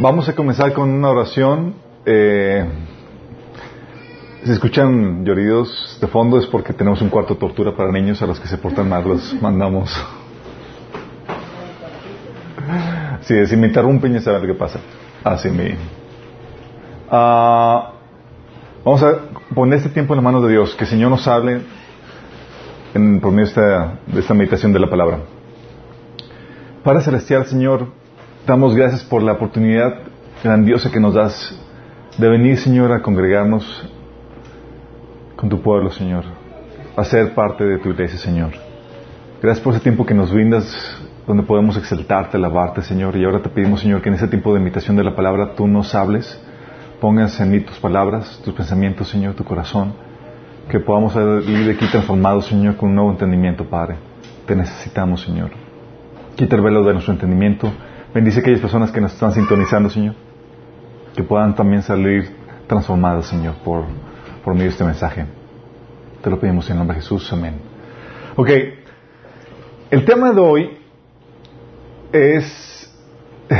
Vamos a comenzar con una oración. Eh, si escuchan lloridos de fondo es porque tenemos un cuarto de tortura para niños a los que se portan mal, los mandamos. Si me interrumpen ya saben lo que pasa. Así me. Ah, vamos a poner este tiempo en las manos de Dios, que el Señor nos hable en, por medio de esta, de esta meditación de la palabra. Padre Celestial, Señor, damos gracias por la oportunidad grandiosa que nos das de venir, Señor, a congregarnos con tu pueblo, Señor, a ser parte de tu iglesia, Señor. Gracias por ese tiempo que nos brindas donde podemos exaltarte, alabarte, Señor. Y ahora te pedimos, Señor, que en ese tiempo de imitación de la palabra tú nos hables, pongas en mí tus palabras, tus pensamientos, Señor, tu corazón, que podamos salir de aquí transformados, Señor, con un nuevo entendimiento, Padre. Te necesitamos, Señor. Quita el velo de nuestro entendimiento. Bendice a aquellas personas que nos están sintonizando, Señor. Que puedan también salir transformadas, Señor, por, por medio de este mensaje. Te lo pedimos en nombre de Jesús. Amén. Ok. El tema de hoy es...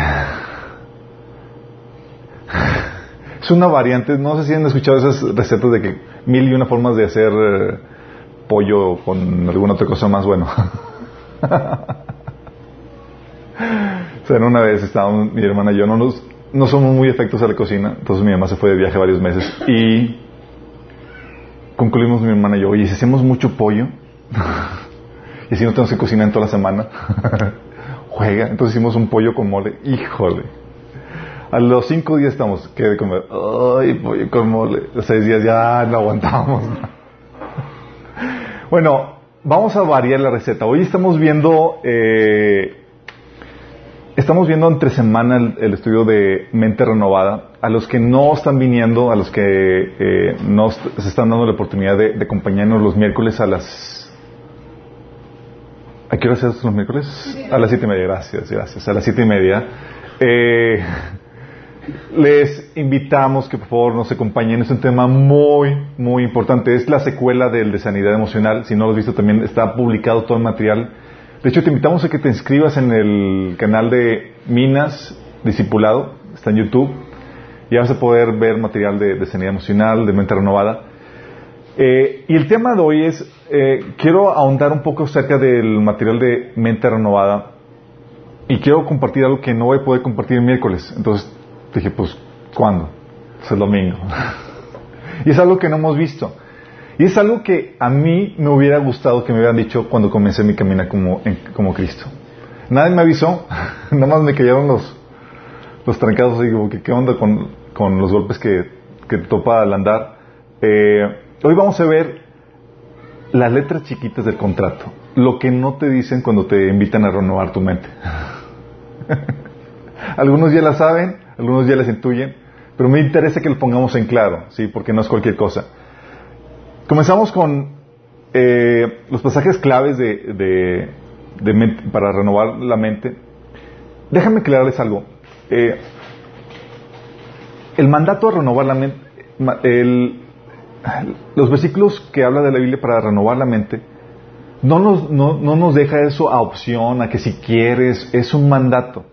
Es una variante. No sé si han escuchado esas recetas de que mil y una formas de hacer eh, pollo con alguna otra cosa más bueno. sea, una vez estábamos mi hermana y yo, no, nos, no somos muy efectos a la cocina, entonces mi mamá se fue de viaje varios meses y concluimos mi hermana y yo, oye, si hacemos mucho pollo y si no tenemos que cocinar en toda la semana, juega, entonces hicimos un pollo con mole, híjole. A los cinco días estamos, ¿qué de comer? Ay, pollo con mole. Los seis días ya no aguantamos. bueno, vamos a variar la receta. Hoy estamos viendo eh, Estamos viendo entre semana el, el, estudio de Mente Renovada. A los que no están viniendo, a los que eh, no se están dando la oportunidad de, acompañarnos los miércoles a las... ¿A qué hora se los miércoles? A las siete y media, gracias, gracias. A las siete y media. Eh, les invitamos que por favor nos acompañen. Es un tema muy, muy importante. Es la secuela del de sanidad emocional. Si no lo has visto también está publicado todo el material de hecho, te invitamos a que te inscribas en el canal de Minas Discipulado, está en YouTube, y vas a poder ver material de, sanidad emocional, de mente renovada. Eh, y el tema de hoy es, eh, quiero ahondar un poco acerca del material de mente renovada, y quiero compartir algo que no voy a poder compartir el miércoles. Entonces dije, pues, ¿cuándo? Pues el domingo. y es algo que no hemos visto. Y es algo que a mí me hubiera gustado que me hubieran dicho cuando comencé mi camino como, en, como Cristo. Nadie me avisó, nada más me cayeron los, los trancados y digo, ¿qué onda con, con los golpes que, que topa al andar? Eh, hoy vamos a ver las letras chiquitas del contrato, lo que no te dicen cuando te invitan a renovar tu mente. algunos ya la saben, algunos ya las intuyen, pero me interesa que lo pongamos en claro, ¿sí? porque no es cualquier cosa. Comenzamos con eh, los pasajes claves de, para renovar la mente. Déjame aclararles algo. Eh, el mandato a renovar la mente, los versículos que habla de la Biblia para renovar la mente, no nos, no, no nos deja eso a opción, a que si quieres, es un mandato.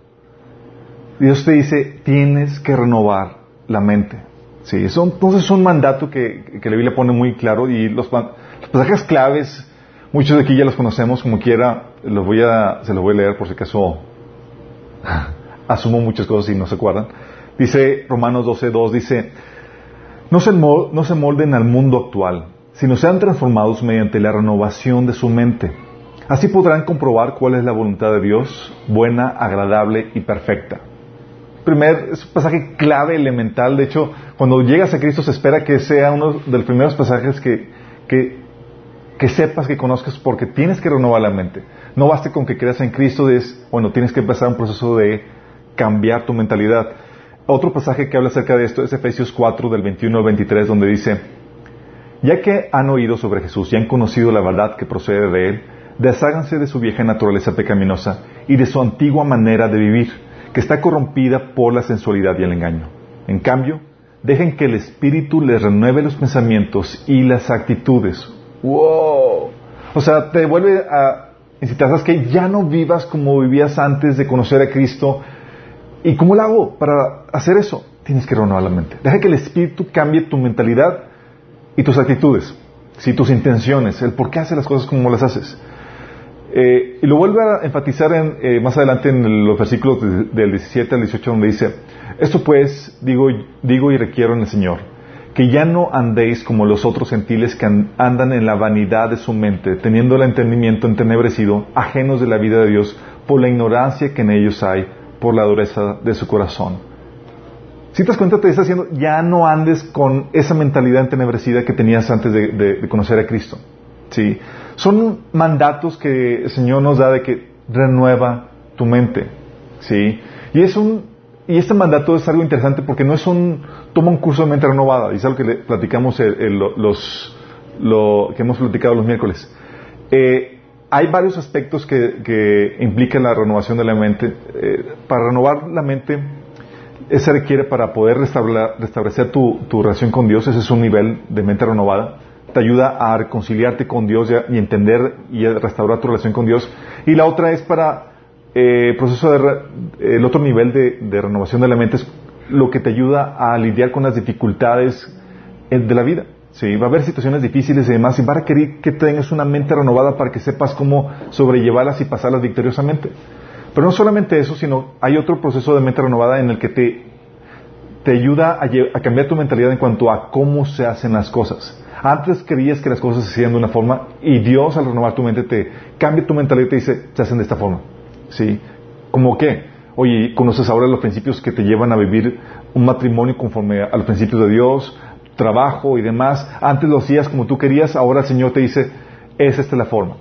Dios te dice, tienes que renovar la mente. Sí, entonces es un mandato que, que la Biblia pone muy claro y los, los, pasajes claves, muchos de aquí ya los conocemos, como quiera, los voy a, se los voy a leer por si acaso asumo muchas cosas y no se acuerdan. Dice Romanos 12.2, dice, no se, no se molden al mundo actual, sino sean transformados mediante la renovación de su mente. Así podrán comprobar cuál es la voluntad de Dios, buena, agradable y perfecta. Primer, es un pasaje clave, elemental. De hecho, cuando llegas a Cristo se espera que sea uno de los primeros pasajes que, que, sepas, que conozcas, porque tienes que renovar la mente. No baste con que creas en Cristo, es, bueno, tienes que empezar un proceso de cambiar tu mentalidad. Otro pasaje que habla acerca de esto es Efesios 4, del 21 al 23, donde dice, ya que han oído sobre Jesús y han conocido la verdad que procede de Él, desháganse de su vieja naturaleza pecaminosa y de su antigua manera de vivir, que está corrompida por la sensualidad y el engaño. En cambio, dejen que el Espíritu les renueve los pensamientos y las actitudes. ¡Wow! O sea, te vuelve a incitar, ¿sabes que Ya no vivas como vivías antes de conocer a Cristo. ¿Y cómo lo hago para hacer eso? Tienes que renovar la mente. Deja que el Espíritu cambie tu mentalidad y tus actitudes, si tus intenciones, el por qué haces las cosas como las haces. Eh, y lo vuelve a enfatizar en, eh, más adelante en los versículos del 17 al 18 donde dice, esto pues digo, digo y requiero en el Señor, que ya no andéis como los otros gentiles que andan en la vanidad de su mente, teniendo el entendimiento entenebrecido, ajenos de la vida de Dios, por la ignorancia que en ellos hay, por la dureza de su corazón. Si te das cuenta, te está diciendo, ya no andes con esa mentalidad entenebrecida que tenías antes de, de conocer a Cristo. ¿Sí? Son mandatos que el Señor nos da de que renueva tu mente. ¿Sí? Y es un y este mandato es algo interesante porque no es un toma un curso de mente renovada, y es algo que le platicamos los lo que hemos platicado los miércoles. Eh, hay varios aspectos que, que, implican la renovación de la mente. Eh, para renovar la mente, se requiere para poder restablecer tu, tu relación con Dios, ese es un nivel de mente renovada te ayuda a reconciliarte con Dios y entender y restaurar tu relación con Dios. Y la otra es para eh, proceso de el otro nivel de, renovación de la mente es lo que te ayuda a lidiar con las dificultades de la vida. Sí, va a haber situaciones difíciles y demás, y va a requerir que tengas una mente renovada para que sepas cómo sobrellevarlas y pasarlas victoriosamente. Pero no solamente eso, sino hay otro proceso de mente renovada en el que te, te ayuda a, a cambiar tu mentalidad en cuanto a cómo se hacen las cosas. Antes creías que las cosas se hacían de una forma y Dios al renovar tu mente te cambia tu mentalidad y te dice, se hacen de esta forma. ¿Sí? ¿Cómo qué? Oye, conoces ahora los principios que te llevan a vivir un matrimonio conforme a los principios de Dios, trabajo y demás. Antes lo hacías como tú querías, ahora el Señor te dice, es esta la forma.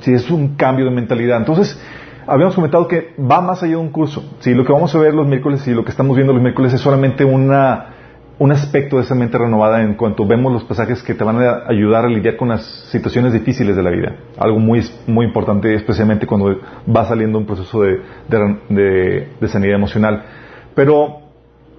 Sí, es un cambio de mentalidad. Entonces, habíamos comentado que va más allá de un curso. Sí, lo que vamos a ver los miércoles y lo que estamos viendo los miércoles es solamente una un aspecto de esa mente renovada en cuanto vemos los pasajes que te van a ayudar a lidiar con las situaciones difíciles de la vida. Algo muy, muy importante, especialmente cuando va saliendo un proceso de, sanidad emocional. Pero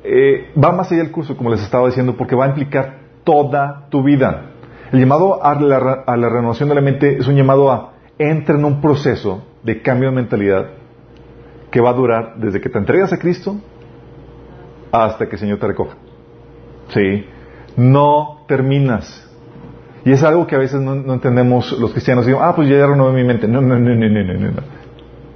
eh, va más allá del curso, como les estaba diciendo, porque va a implicar toda tu vida. El llamado a la, renovación de la mente es un llamado a entra en un proceso de cambio de mentalidad que va a durar desde que te entregas a Cristo hasta que el Señor te recoja. ¿Sí? No terminas. Y es algo que a veces no, entendemos los cristianos. Digo, ah, pues ya renové mi mente. No, no, no, no, no, no, no.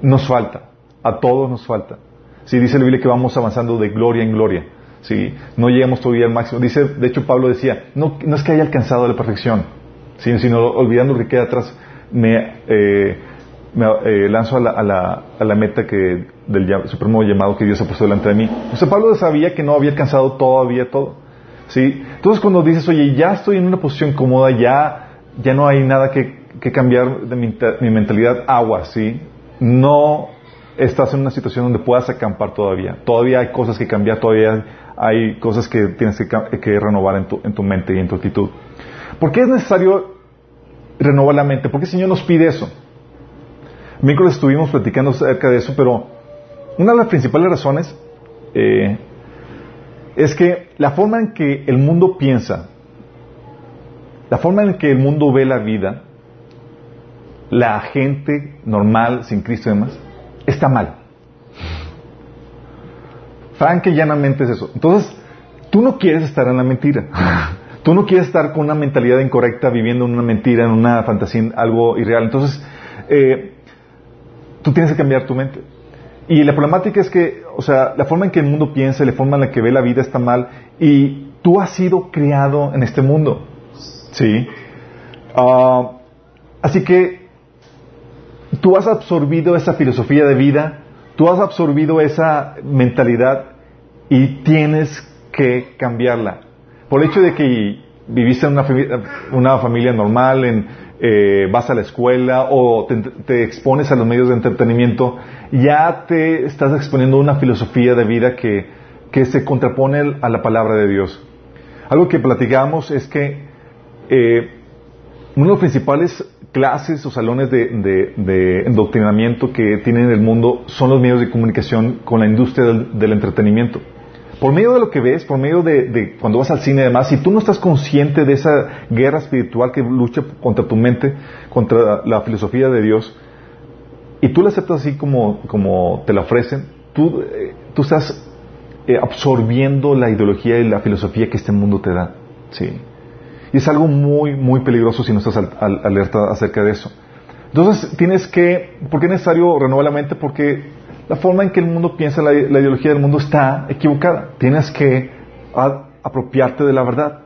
Nos falta. A todos nos falta. Sí, dice la Biblia que vamos avanzando de gloria en gloria. Sí, no llegamos todavía al máximo. Dice, de hecho, Pablo decía, no, no es que haya alcanzado la perfección, sino olvidando lo que queda atrás, me, eh, me eh, lanzo a la, a, la, a la, meta que del supremo llamado que Dios ha puesto delante de mí. O Pablo sabía que no había alcanzado todavía todo. ¿Sí? Entonces cuando dices, oye, ya estoy en una posición cómoda, ya, ya no hay nada que, cambiar de mi, mentalidad, agua, ¿sí? No estás en una situación donde puedas acampar todavía. Todavía hay cosas que cambiar, todavía hay cosas que tienes que, renovar en tu, tu mente y en tu actitud. ¿Por qué es necesario renovar la mente? ¿Por qué el Señor nos pide eso? Miércoles estuvimos platicando acerca de eso, pero una de las principales razones eh, es que la forma en que el mundo piensa, la forma en que el mundo ve la vida, la gente normal, sin Cristo y demás, está mal. Frank y llanamente es eso. Entonces, tú no quieres estar en la mentira. Tú no quieres estar con una mentalidad incorrecta, viviendo en una mentira, en una fantasía, en algo irreal. Entonces, eh, tú tienes que cambiar tu mente. Y la problemática es que, o sea, la forma en que el mundo piensa, la forma en la que ve la vida está mal y tú has sido creado en este mundo. ¿Sí? Ah, así que tú has absorbido esa filosofía de vida, tú has absorbido esa mentalidad y tienes que cambiarla. Por el hecho de que viviste en una, una familia normal, en, eh, vas a la escuela o te, expones a los medios de entretenimiento, ya te estás exponiendo una filosofía de vida que, que se contrapone a la palabra de Dios. Algo que platicamos es que eh, uno de los principales clases o salones de, de, endoctrinamiento que tienen en el mundo son los medios de comunicación con la industria del entretenimiento por medio de lo que ves, por medio de, cuando vas al cine y demás, si tú no estás consciente de esa guerra espiritual que lucha contra tu mente, contra la filosofía de Dios, y tú la aceptas así como, como te la ofrecen, tú, eh, estás eh, absorbiendo la ideología y la filosofía que este mundo te da. Sí. Y es algo muy, muy peligroso si no estás alerta acerca de eso. Entonces tienes que, ¿por qué es necesario renovar la mente? Porque la forma en que el mundo piensa, la, ideología del mundo está equivocada. Tienes que apropiarte de la verdad.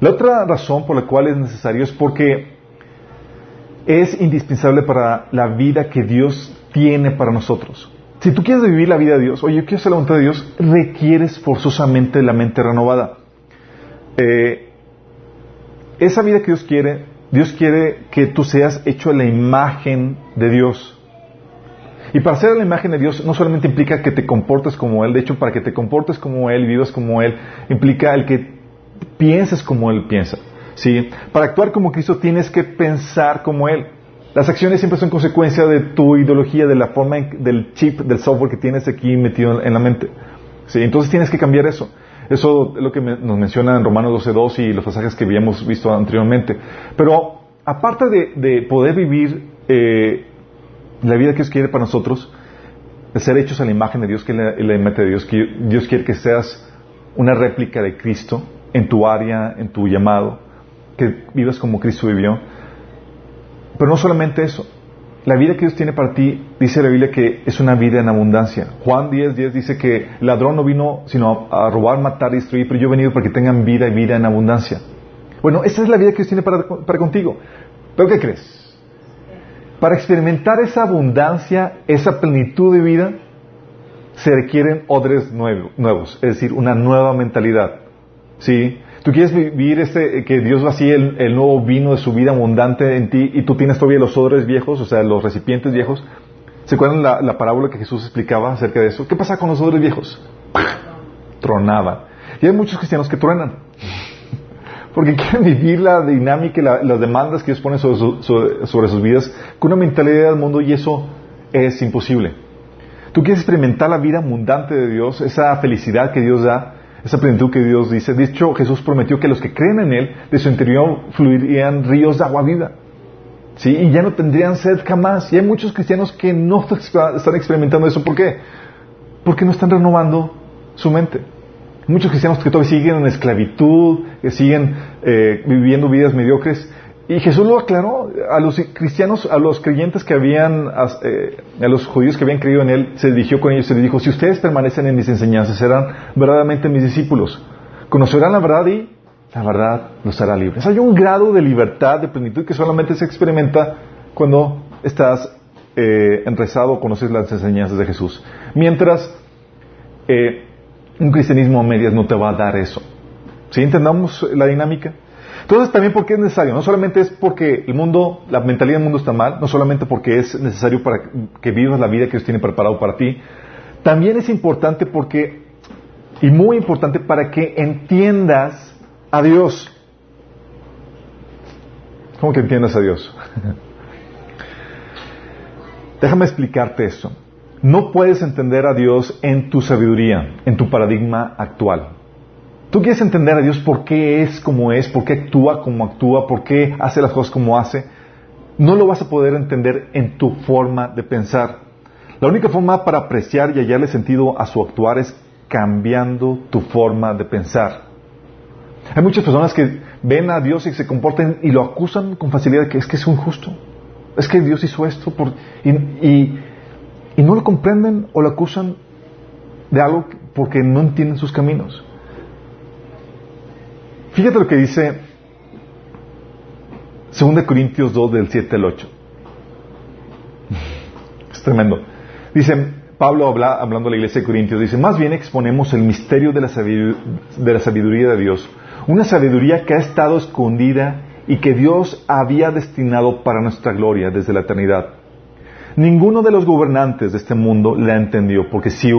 La otra razón por la cual es necesario es porque es indispensable para la vida que Dios tiene para nosotros. Si tú quieres vivir la vida de Dios, oye, yo quiero hacer la voluntad de Dios, requieres forzosamente la mente renovada. Eh, esa vida que Dios quiere, Dios quiere que tú seas hecho a la imagen de Dios. Y para ser la imagen de Dios no solamente implica que te comportes como Él, de hecho para que te comportes como Él, vivas como Él, implica el que pienses como Él piensa. ¿sí? Para actuar como Cristo tienes que pensar como Él. Las acciones siempre son consecuencia de tu ideología, de la forma del chip, del software que tienes aquí metido en la mente. ¿sí? Entonces tienes que cambiar eso. Eso es lo que nos menciona en Romanos 12.2 y los pasajes que habíamos visto anteriormente. Pero aparte de, poder vivir eh, la vida que Dios quiere para nosotros, de ser hechos a la imagen de Dios, que es la, imagen de Dios, Dios quiere que seas una réplica de Cristo en tu área, en tu llamado, que vivas como Cristo vivió. Pero no solamente eso. La vida que Dios tiene para ti, dice la Biblia que es una vida en abundancia. Juan 10, 10 dice que el ladrón no vino sino a robar, matar y destruir, pero yo he venido para que tengan vida y vida en abundancia. Bueno, esa es la vida que Dios tiene para, para contigo. ¿Pero qué crees? Para experimentar esa abundancia, esa plenitud de vida, se requieren odres nuevos, es decir, una nueva mentalidad. ¿Sí? Tú quieres vivir este, que Dios vacíe el, el, nuevo vino de su vida abundante en ti y tú tienes todavía los odres viejos, o sea, los recipientes viejos. ¿Se acuerdan la, la parábola que Jesús explicaba acerca de eso? ¿Qué pasa con los odres viejos? Tronaban. Y hay muchos cristianos que truenan porque quieren vivir la dinámica y las demandas que Dios pone sobre, sus vidas con una mentalidad del mundo y eso es imposible. Tú quieres experimentar la vida abundante de Dios, esa felicidad que Dios da, esa plenitud que Dios dice. De hecho, Jesús prometió que los que creen en Él, de su interior fluirían ríos de agua viva. ¿Sí? Y ya no tendrían sed jamás. Y hay muchos cristianos que no están experimentando eso. ¿Por qué? Porque no están renovando su mente. Muchos cristianos que todavía siguen en esclavitud, que siguen eh, viviendo vidas mediocres. Y Jesús lo aclaró a los cristianos, a los creyentes que habían, eh, a los judíos que habían creído en Él, se dirigió con ellos y les dijo, si ustedes permanecen en mis enseñanzas, serán verdaderamente mis discípulos. Conocerán la verdad y la verdad los hará libres. Hay un grado de libertad, de plenitud que solamente se experimenta cuando estás eh, enrezado o conoces las enseñanzas de Jesús. Mientras eh, un cristianismo a medias no te va a dar eso. ¿Sí entendamos la dinámica? Entonces también porque es necesario, no solamente es porque el mundo, la mentalidad del mundo está mal, no solamente porque es necesario para que vivas la vida que Dios tiene preparado para ti, también es importante porque, y muy importante para que entiendas a Dios. ¿Cómo que entiendas a Dios? Déjame explicarte eso. No puedes entender a Dios en tu sabiduría, en tu paradigma actual. Tú quieres entender a Dios por qué es como es, por qué actúa como actúa, por qué hace las cosas como hace. No lo vas a poder entender en tu forma de pensar. La única forma para apreciar y hallarle sentido a su actuar es cambiando tu forma de pensar. Hay muchas personas que ven a Dios y se comportan y lo acusan con facilidad que es que es injusto. Es que Dios hizo esto por, y no lo comprenden o lo acusan de algo porque no entienden sus caminos. Fíjate lo que dice 2 Corintios 2 del 7 al 8. Es tremendo. Dice, Pablo habla, hablando a la iglesia de Corintios, dice, más bien exponemos el misterio de la, de la sabiduría de Dios, una sabiduría que ha estado escondida y que Dios había destinado para nuestra gloria desde la eternidad Ninguno de los gobernantes de este mundo la entendió, porque, si,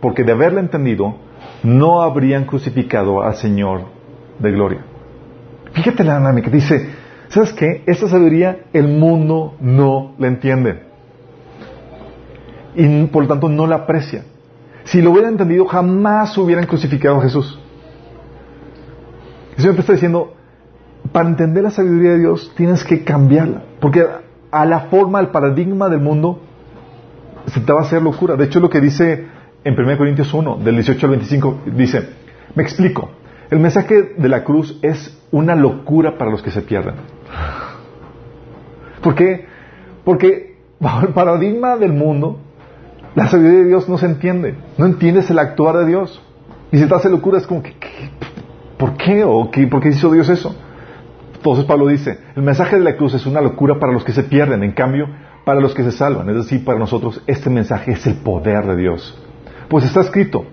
porque de haberla entendido, no habrían crucificado al Señor de gloria. Fíjate la dinámica, dice, ¿sabes qué? Esta sabiduría el mundo no la entiende. Y por lo tanto no la aprecia. Si lo hubieran entendido, jamás hubieran crucificado a Jesús. El Señor te está diciendo, para entender la sabiduría de Dios tienes que cambiarla. Porque a la forma, al paradigma del mundo, se te va a hacer locura. De hecho, lo que dice en 1 Corintios 1, del 18 al 25, dice, me explico, el mensaje de la cruz es una locura para los que se pierden. ¿Por qué? Porque bajo el paradigma del mundo, la sabiduría de Dios no se entiende. No entiendes el actuar de Dios. Y si te hace locura, es como que, ¿por qué? ¿O qué, por qué hizo Dios eso? Entonces Pablo dice, el mensaje de la cruz es una locura para los que se pierden, en cambio, para los que se salvan. Es decir, para nosotros este mensaje es el poder de Dios. Pues está escrito,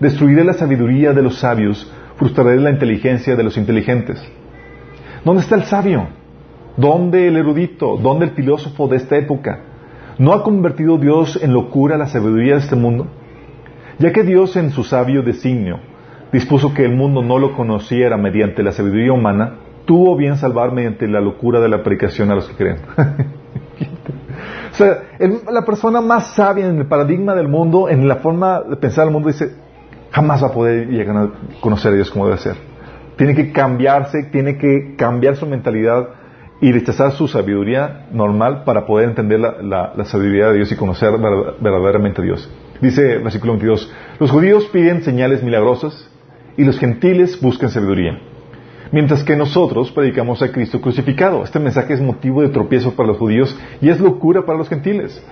destruiré la sabiduría de los sabios, frustraré la inteligencia de los inteligentes. ¿Dónde está el sabio? ¿Dónde el erudito? ¿Dónde el filósofo de esta época? ¿No ha convertido Dios en locura la sabiduría de este mundo? Ya que Dios en su sabio designio dispuso que el mundo no lo conociera mediante la sabiduría humana, tuvo bien salvar mediante la locura de la predicación a los que creen. o sea, la persona más sabia en el paradigma del mundo, en la forma de pensar del mundo, dice, jamás va a poder llegar a conocer a Dios como debe ser. Tiene que cambiarse, tiene que cambiar su mentalidad y rechazar su sabiduría normal para poder entender la, sabiduría de Dios y conocer verdaderamente a Dios. Dice el versículo 22, los judíos piden señales milagrosas y los gentiles buscan sabiduría. Mientras que nosotros predicamos a Cristo crucificado. Este mensaje es motivo de tropiezo para los judíos y es locura para los gentiles.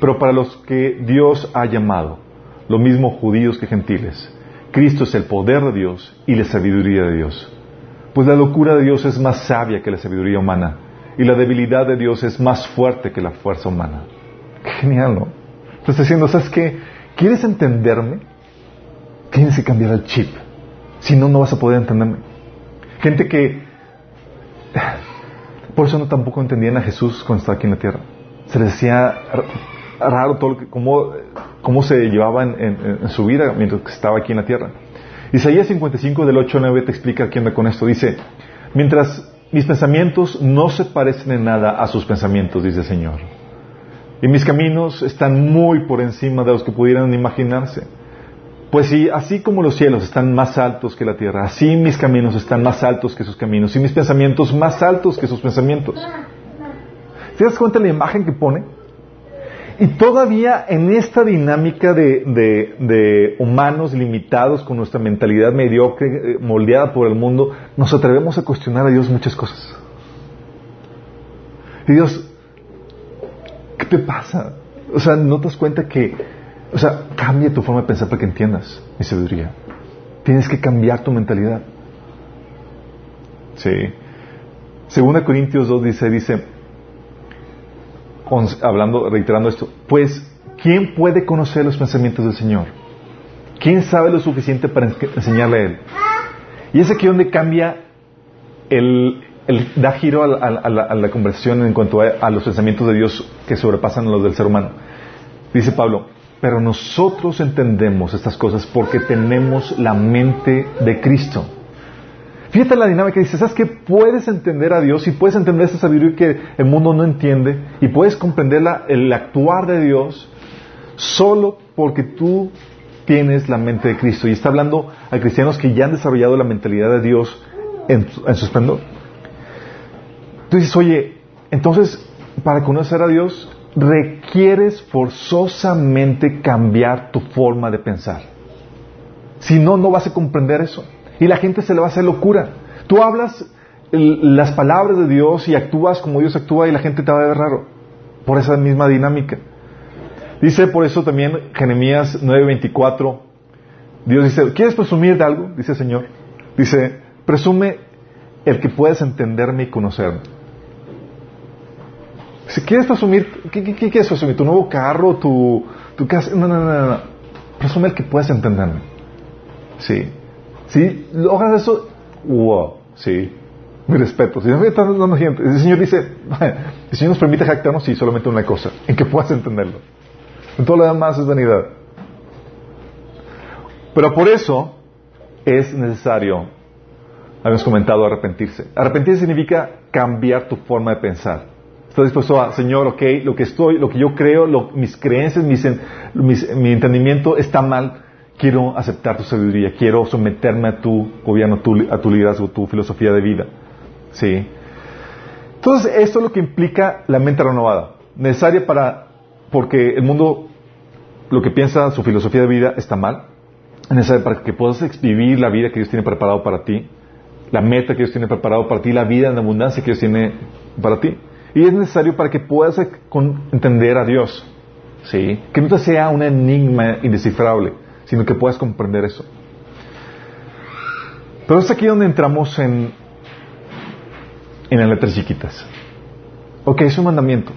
Pero para los que Dios ha llamado, lo mismo judíos que gentiles, Cristo es el poder de Dios y la sabiduría de Dios. Pues la locura de Dios es más sabia que la sabiduría humana y la debilidad de Dios es más fuerte que la fuerza humana. genial, ¿no? Estás diciendo, ¿sabes qué? ¿Quieres entenderme? Tienes que cambiar el chip. Si no, no vas a poder entenderme. Gente que... Por eso no tampoco entendían a Jesús cuando estaba aquí en la tierra. Se les decía raro todo lo que, cómo, se llevaba en, su vida mientras estaba aquí en la tierra. Isaías 55 del 8 al 9 te explica qué anda con esto. Dice, mientras mis pensamientos no se parecen en nada a sus pensamientos, dice el Señor. Y mis caminos están muy por encima de los que pudieran imaginarse. Pues si así como los cielos están más altos que la tierra, así mis caminos están más altos que sus caminos y mis pensamientos más altos que sus pensamientos. ¿Te das cuenta de la imagen que pone? Y todavía en esta dinámica de, humanos limitados con nuestra mentalidad mediocre, eh, moldeada por el mundo, nos atrevemos a cuestionar a Dios muchas cosas. Y Dios, ¿qué te pasa? O sea, ¿no te das cuenta que, o sea, cambia tu forma de pensar para que entiendas mi sabiduría? Tienes que cambiar tu mentalidad. Sí. Segunda Corintios 2 dice, dice, hablando, reiterando esto, pues, ¿quién puede conocer los pensamientos del Señor? ¿Quién sabe lo suficiente para enseñarle a Él? Y es aquí donde cambia el, da giro a, la, conversación en cuanto a, los pensamientos de Dios que sobrepasan los del ser humano. Dice Pablo, pero nosotros entendemos estas cosas porque tenemos la mente de Cristo. Fíjate la dinámica, dice, ¿sabes que Puedes entender a Dios y puedes entender esa sabiduría que el mundo no entiende y puedes comprender el actuar de Dios solo porque tú tienes la mente de Cristo. Y está hablando a cristianos que ya han desarrollado la mentalidad de Dios en, en su esplendor. Tú dices, oye, entonces, para conocer a Dios, requieres forzosamente cambiar tu forma de pensar. Si no, no vas a comprender eso. Y la gente se le va a hacer locura. Tú hablas las palabras de Dios y actúas como Dios actúa y la gente te va a ver raro. Por esa misma dinámica. Dice por eso también Jeremías 9:24. Dios dice, ¿quieres presumir de algo? Dice el Señor. Dice, presume el que puedas entenderme y conocerme. Si quieres presumir, ¿qué, quieres presumir? ¿Tu nuevo carro? ¿Tu, tu casa? No, no, no, no. Presume que puedas entenderme. Sí. Si logras eso, wow, sí, mi respeto. Si dando gente, el Señor dice, el Señor nos permite jactarnos y solamente una cosa, en que puedas entenderlo. En todo lo demás es vanidad. Pero por eso es necesario, habíamos comentado, arrepentirse. Arrepentirse significa cambiar tu forma de pensar. Estás dispuesto a, Señor, ok, lo que estoy, lo que yo creo, mis creencias, mi entendimiento está mal quiero aceptar tu sabiduría, quiero someterme a tu gobierno, a tu liderazgo, tu filosofía de vida. ¿Sí? Entonces, esto es lo que implica la mente renovada, necesaria para, porque el mundo lo que piensa, su filosofía de vida está mal. Es necesario para que puedas vivir la vida que Dios tiene preparado para ti, la meta que Dios tiene preparado para ti, la vida en abundancia que Dios tiene para ti. Y es necesario para que puedas entender a Dios. ¿sí? Que no te sea un enigma indescifrable, sino que puedas comprender eso. Pero es aquí donde entramos en, en las letras chiquitas. Ok, es un mandamiento.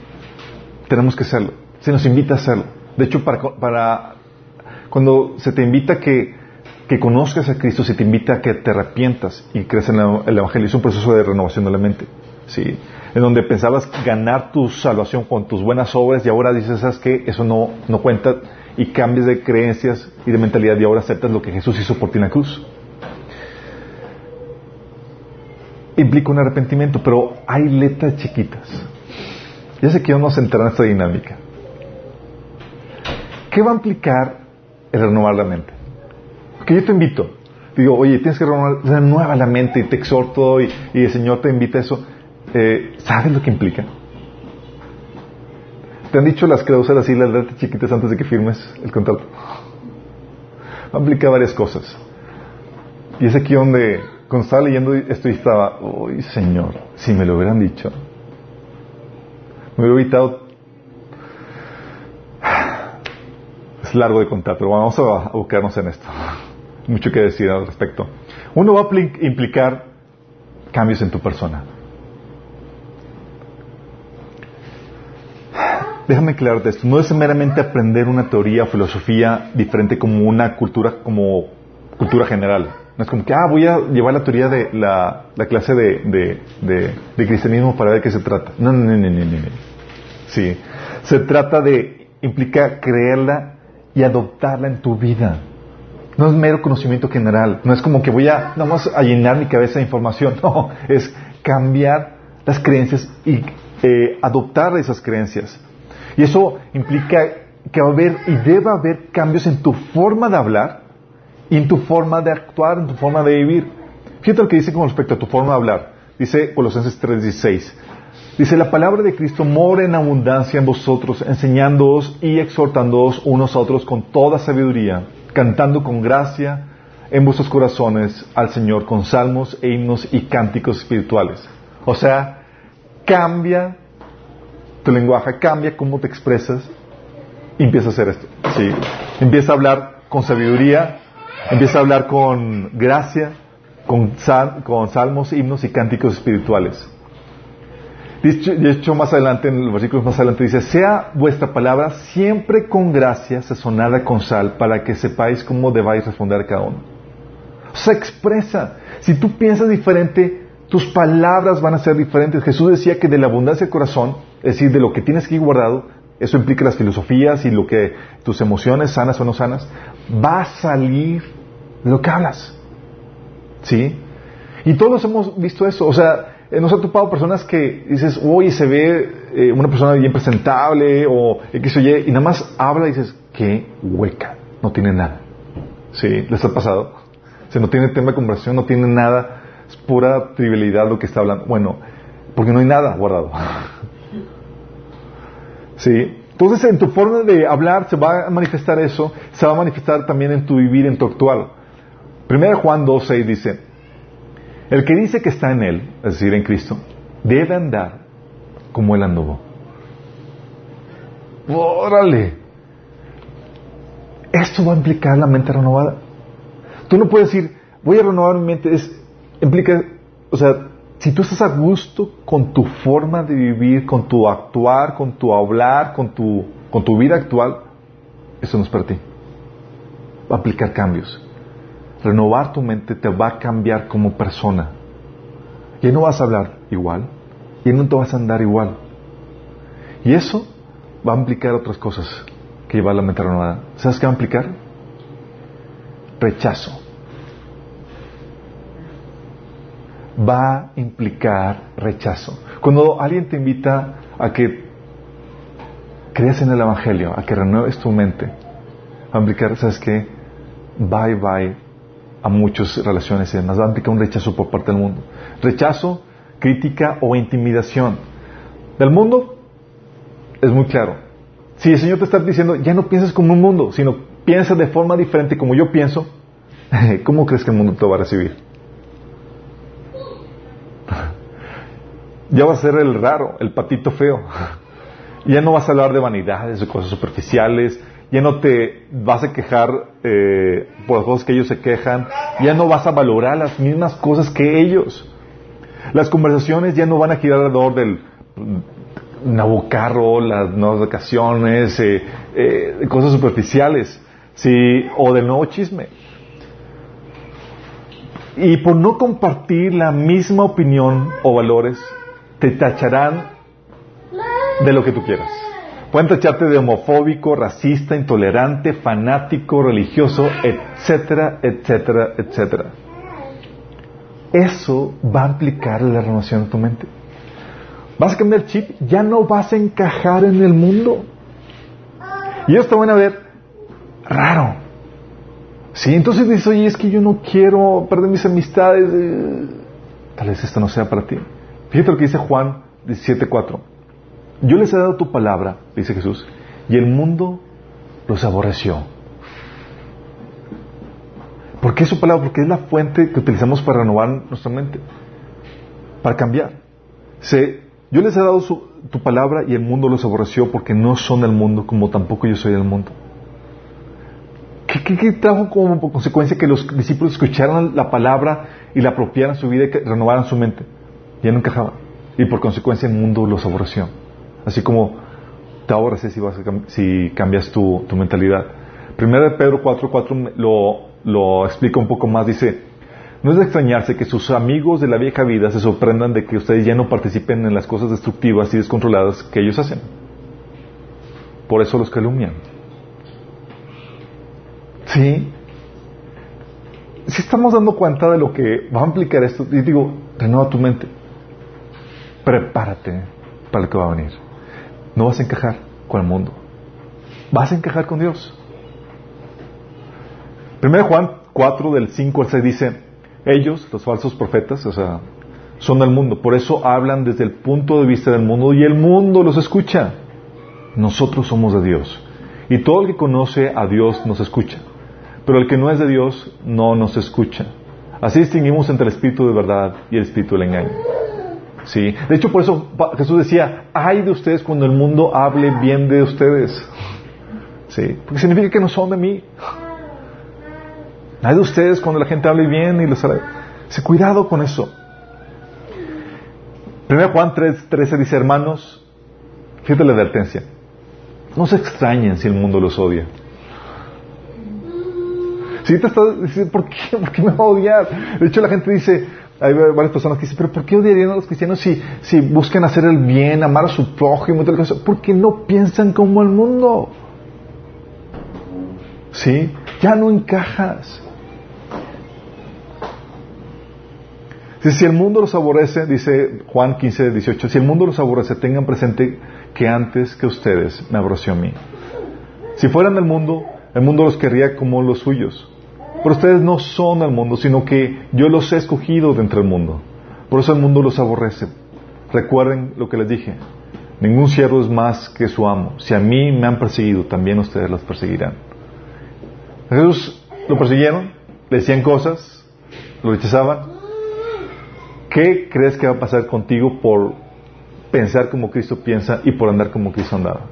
Tenemos que hacerlo. Se nos invita a hacerlo. De hecho, para, para cuando se te invita que, que conozcas a Cristo, se te invita a que te arrepientas y creas en el Evangelio. Es un proceso de renovación de la mente. ¿sí? En donde pensabas ganar tu salvación con tus buenas obras y ahora dices, ¿sabes qué? Eso no, no cuenta y cambias de creencias y de mentalidad y ahora aceptas lo que Jesús hizo por ti en la cruz. Implica un arrepentimiento, pero hay letras chiquitas. Ya sé que vamos a entrar en esta dinámica. ¿Qué va a implicar el renovar la mente? Que yo te invito. Digo, oye, tienes que renovar, renueva la mente y te exhorto y, y el Señor te invita a eso. Eh, ¿Sabes lo que implica? ¿Te han dicho las cláusulas y las letras chiquitas antes de que firmes el contrato? Va a implicar varias cosas. Y es aquí donde, cuando estaba leyendo esto y estaba, uy Señor, si me lo hubieran dicho, me hubiera evitado. Es largo de contar, pero vamos a buscarnos en esto. Mucho que decir al respecto. Uno va a implicar cambios en tu persona. Déjame aclararte esto, no es meramente aprender una teoría o filosofía diferente como una cultura, como cultura general. No es como que, ah, voy a llevar la teoría de la, clase de, de, cristianismo para ver qué se trata. No, no, no, no, no, no. Sí. Se trata de, implica creerla y adoptarla en tu vida. No es mero conocimiento general. No es como que voy a, vamos a llenar mi cabeza de información. No, es cambiar las creencias y eh, adoptar esas creencias. Y eso implica que va a haber y debe haber cambios en tu forma de hablar en tu forma de actuar, en tu forma de vivir. Fíjate lo que dice con respecto a tu forma de hablar. Dice Colosenses 3:16. Dice, la palabra de Cristo mora en abundancia en vosotros, enseñándoos y exhortándoos unos a otros con toda sabiduría, cantando con gracia en vuestros corazones al Señor con salmos e himnos y cánticos espirituales. O sea, cambia tu lenguaje cambia, cómo te expresas y empieza a hacer esto. ¿sí? Empieza a hablar con sabiduría, empieza a hablar con gracia, con, con salmos, himnos y cánticos espirituales. De hecho, más adelante, en los versículos más adelante dice, sea vuestra palabra siempre con gracia, sazonada con sal, para que sepáis cómo debáis responder a cada uno. Se expresa. Si tú piensas diferente, tus palabras van a ser diferentes. Jesús decía que de la abundancia del corazón es decir, de lo que tienes aquí guardado, eso implica las filosofías y lo que tus emociones, sanas o no sanas, va a salir lo que hablas. ¿Sí? Y todos hemos visto eso. O sea, eh, nos ha topado personas que dices, oye, se ve eh, una persona bien presentable o X o Y, y nada más habla y dices, qué hueca, no tiene nada. ¿Sí? ¿Les ha pasado? O sea, no tiene tema de conversación, no tiene nada, es pura trivialidad lo que está hablando. Bueno, porque no hay nada guardado. ¿Sí? Entonces, en tu forma de hablar se va a manifestar eso, se va a manifestar también en tu vivir, en tu actual. Primero Juan 2.6 dice, el que dice que está en Él, es decir, en Cristo, debe andar como Él anduvo. ¡Órale! Esto va a implicar la mente renovada. Tú no puedes decir, voy a renovar mi mente, es, implica, o sea, si tú estás a gusto con tu forma de vivir, con tu actuar, con tu hablar, con tu, con tu vida actual, eso no es para ti. Va a aplicar cambios. Renovar tu mente te va a cambiar como persona. Y no vas a hablar igual. Y no te vas a andar igual. Y eso va a implicar otras cosas que lleva la mente renovada. ¿Sabes qué va a implicar? Rechazo. Va a implicar rechazo. Cuando alguien te invita a que creas en el Evangelio, a que renueves tu mente, va a implicar, ¿sabes qué? Bye bye a muchas relaciones y demás. Va a implicar un rechazo por parte del mundo. Rechazo, crítica o intimidación. Del mundo es muy claro. Si el Señor te está diciendo, ya no pienses como un mundo, sino piensa de forma diferente como yo pienso, ¿cómo crees que el mundo te va a recibir? Ya vas a ser el raro, el patito feo. ya no vas a hablar de vanidades, de cosas superficiales, ya no te vas a quejar eh, por las cosas que ellos se quejan, ya no vas a valorar las mismas cosas que ellos. Las conversaciones ya no van a girar alrededor del nuevo carro, las nuevas vacaciones, eh, eh, cosas superficiales, ¿sí? o del nuevo chisme. Y por no compartir la misma opinión o valores, te tacharán de lo que tú quieras. Pueden tacharte de homofóbico, racista, intolerante, fanático, religioso, etcétera, etcétera, etcétera. Eso va a implicar la renovación de tu mente. Vas a cambiar chip, ya no vas a encajar en el mundo. Y ellos te van a ver raro. Sí, entonces dices, oye, es que yo no quiero perder mis amistades. Tal vez esto no sea para ti. Fíjate lo que dice Juan 17.4. Yo les he dado tu palabra, dice Jesús, y el mundo los aborreció. ¿Por qué su palabra? Porque es la fuente que utilizamos para renovar nuestra mente, para cambiar. Se, yo les he dado tu palabra y el mundo los aborreció porque no son del mundo como tampoco yo soy del mundo. ¿Qué, trajo como consecuencia que los discípulos escucharan la palabra y la apropiaran su vida y que renovaran su mente? Ya no encajaban. Y por consecuencia el mundo los aborreció. Así como te aborreces si, vas si cambias tu, mentalidad. Primero de Pedro 4.4 lo, lo explica un poco más. Dice, no es de extrañarse que sus amigos de la vieja vida se sorprendan de que ustedes ya no participen en las cosas destructivas y descontroladas que ellos hacen. Por eso los calumnian. Sí. Si estamos dando cuenta de lo que va a implicar esto, y digo, renueva tu mente. Prepárate para lo que va a venir. No vas a encajar con el mundo. Vas a encajar con Dios. Primero Juan 4 del 5 al 6 dice, ellos, los falsos profetas, o sea, son del mundo. Por eso hablan desde el punto de vista del mundo y el mundo los escucha. Nosotros somos de Dios. Y todo el que conoce a Dios nos escucha. Pero el que no es de Dios no nos escucha. Así distinguimos entre el espíritu de verdad y el espíritu del engaño. ¿Sí? De hecho, por eso Jesús decía, ay de ustedes cuando el mundo hable bien de ustedes. ¿Sí? Porque significa que no son de mí. Ay de ustedes cuando la gente hable bien y les. Se cuidado con eso. 1 Juan 3, 13 dice, hermanos, fíjate la advertencia. No se extrañen si el mundo los odia. Si te estás diciendo, ¿por qué? ¿por qué me va a odiar? De hecho, la gente dice, hay varias personas que dicen, pero ¿por qué odiarían a los cristianos si, buscan hacer el bien, amar a su prójimo y tal cosa? Porque no piensan como el mundo. ¿Sí? Ya no encajas. Si el mundo los aborrece, dice Juan 15, 18, si el mundo los aborrece, tengan presente que antes que ustedes me aborreció a mí. Si fueran del mundo, el mundo los querría como los suyos. Pero ustedes no son del mundo, sino que yo los he escogido de entre el mundo. Por eso el mundo los aborrece. Recuerden lo que les dije. Ningún siervo es más que su amo. Si a mí me han perseguido, también ustedes los perseguirán. Jesús lo persiguieron, le decían cosas, lo rechazaban. ¿Qué crees que va a pasar contigo por pensar como Cristo piensa y por andar como Cristo andaba?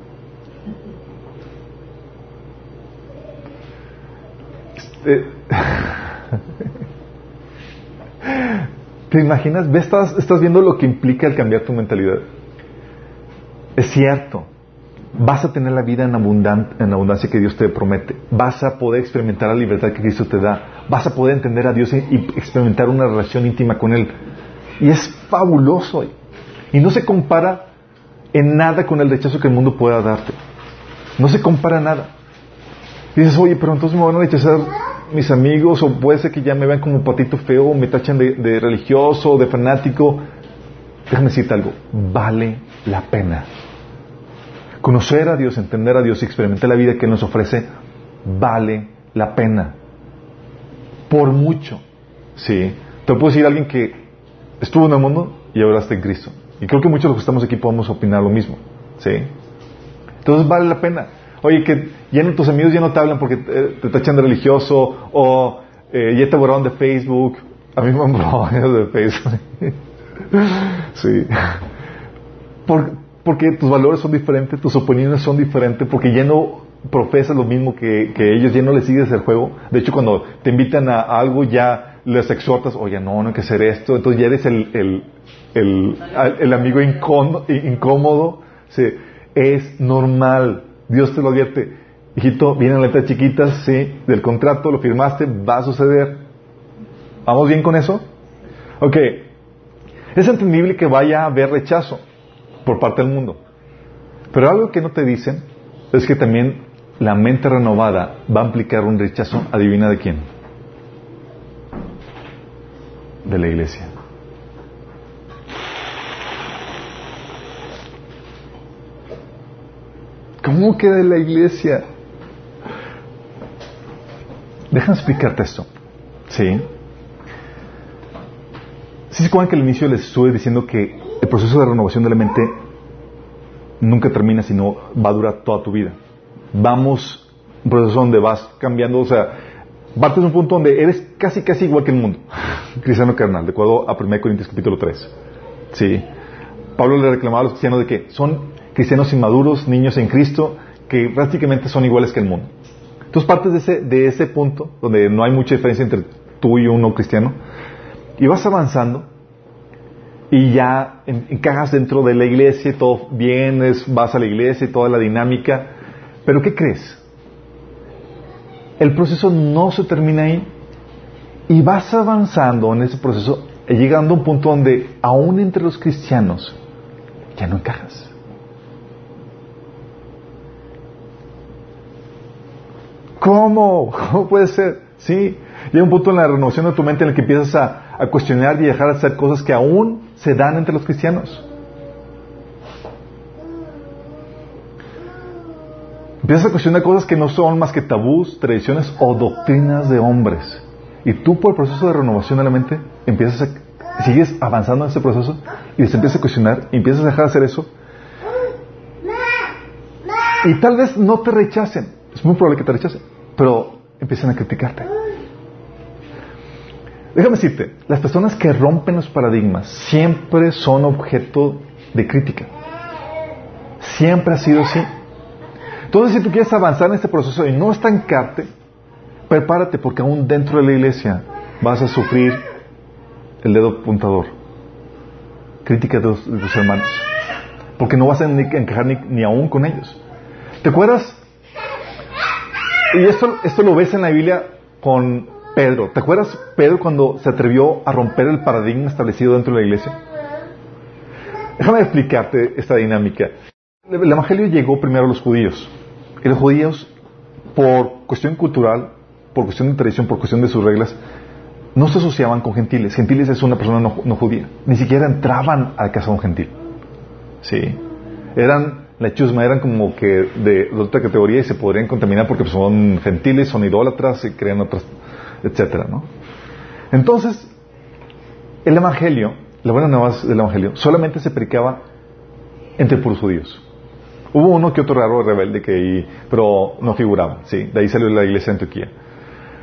Eh, ¿Te imaginas? estás, estás viendo lo que implica el cambiar tu mentalidad. Es cierto. Vas a tener la vida en, en abundancia que Dios te promete. Vas a poder experimentar la libertad que Cristo te da. Vas a poder entender a Dios y experimentar una relación íntima con Él. Y es fabuloso. Y no se compara en nada con el rechazo que el mundo pueda darte. No se compara nada. Y dices, oye, pero entonces me van a rechazar mis amigos, o puede ser que ya me vean como patito feo, me tachan de, religioso, de fanático. Déjame decirte algo, vale la pena. Conocer a Dios, entender a Dios y experimentar la vida que nos ofrece, vale la pena. Por mucho. Sí. Te puedo decir a alguien que estuvo en el mundo y ahora está en Cristo. Y creo que muchos de los que estamos aquí podemos opinar lo mismo. ¿Sí? Entonces vale la pena. Oye, que ya no, tus amigos ya no te hablan porque te, te tachan de religioso o eh, ya te borraron de Facebook. A mí me han borrado de Facebook. sí. porque tus valores son diferentes, tus opiniones son diferentes, porque ya no profesas lo mismo que, ellos, ya no les sigues el juego. De hecho, cuando te invitan a, algo, ya les exhortas, oye, no, no hay que hacer esto. Entonces ya eres el, el, amigo incómodo. Sí, es normal. Dios te lo advierte. Hijito, vienen letras chiquitas, sí, del contrato, lo firmaste, va a suceder. ¿Vamos bien con eso? Ok. Es entendible que vaya a haber rechazo por parte del mundo. Pero algo que no te dicen es que también la mente renovada va a implicar un rechazo, adivina de quién. De la iglesia. ¿Cómo que de la iglesia? Déjame explicarte esto. ¿Sí? ¿Sí se acuerdan que al inicio les estuve diciendo que el proceso de renovación de la mente nunca termina, sino va a durar toda tu vida? Vamos, un proceso donde vas cambiando, o sea, partes de un punto donde eres casi, casi igual que el mundo. Cristiano carnal, de acuerdo a 1 Corintios capítulo 3. Sí. Pablo le reclamaba a los cristianos de que son cristianos inmaduros, niños en Cristo, que prácticamente son iguales que el mundo. Entonces partes de ese, de ese punto, donde no hay mucha diferencia entre tú y un no cristiano, y vas avanzando, y ya encajas dentro de la iglesia, y todo vienes, vas a la iglesia y toda la dinámica, pero ¿qué crees? El proceso no se termina ahí, y vas avanzando en ese proceso, llegando a un punto donde aún entre los cristianos ya no encajas. ¿Cómo? ¿Cómo puede ser? Sí. Llega un punto en la renovación de tu mente en el que empiezas a, cuestionar y dejar de hacer cosas que aún se dan entre los cristianos. Empiezas a cuestionar cosas que no son más que tabús, tradiciones o doctrinas de hombres. Y tú por el proceso de renovación de la mente empiezas a, sigues avanzando en ese proceso y te empiezas a cuestionar y empiezas a dejar de hacer eso. Y tal vez no te rechacen, es muy probable que te rechacen, pero empiezan a criticarte. Déjame decirte, las personas que rompen los paradigmas siempre son objeto de crítica. Siempre ha sido así. Entonces, si tú quieres avanzar en este proceso y no estancarte, prepárate porque aún dentro de la iglesia vas a sufrir el dedo puntador. Crítica de, tus hermanos. Porque no vas a encajar ni aún con ellos. ¿Te acuerdas y esto, esto lo ves en la Biblia con Pedro. ¿Te acuerdas Pedro cuando se atrevió a romper el paradigma establecido dentro de la iglesia? Déjame explicarte esta dinámica. El Evangelio llegó primero a los judíos. Y los judíos, por cuestión cultural, por cuestión de tradición, por cuestión de sus reglas, no se asociaban con gentiles. Gentiles es una persona no, no judía. Ni siquiera entraban a casa de un gentil. Sí. Eran la chusma eran como que de, otra categoría y se podrían contaminar porque son gentiles, son idólatras y creen otras, etcétera, ¿no? Entonces, el evangelio, la buena nueva del evangelio, solamente se predicaba entre puros judíos. Hubo uno que otro raro rebelde que pero no figuraba, sí, de ahí salió la iglesia de Antioquía.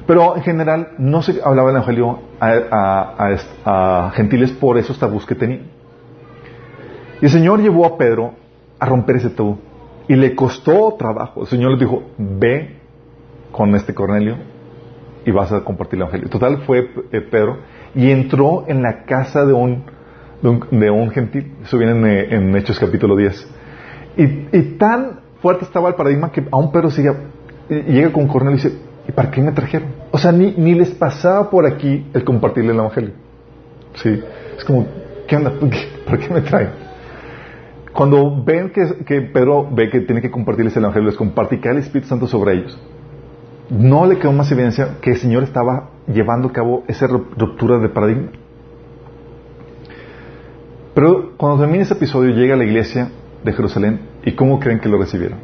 Pero en general no se hablaba el evangelio a, a gentiles por esos tabús que tenían. Y el Señor llevó a Pedro a romper ese tabú. Y le costó trabajo. El Señor le dijo, ve con este Cornelio y vas a compartir el Evangelio. Total fue eh, Pedro y entró en la casa de un, de un, gentil. Eso viene eh, en, Hechos capítulo 10. Y, tan fuerte estaba el paradigma que aún Pedro sigue, llega con Cornelio y dice, ¿y para qué me trajeron? O sea, ni, ni les pasaba por aquí el compartirle el Evangelio. Sí. Es como, ¿qué onda? ¿Por qué me traen? Cuando ven que, Pedro ve que tiene que compartirles el Evangelio, les comparte y cae el Espíritu Santo sobre ellos, no le quedó más evidencia que el Señor estaba llevando a cabo esa ruptura de paradigma. Pero cuando termina ese episodio, llega a la iglesia de Jerusalén y ¿cómo creen que lo recibieron?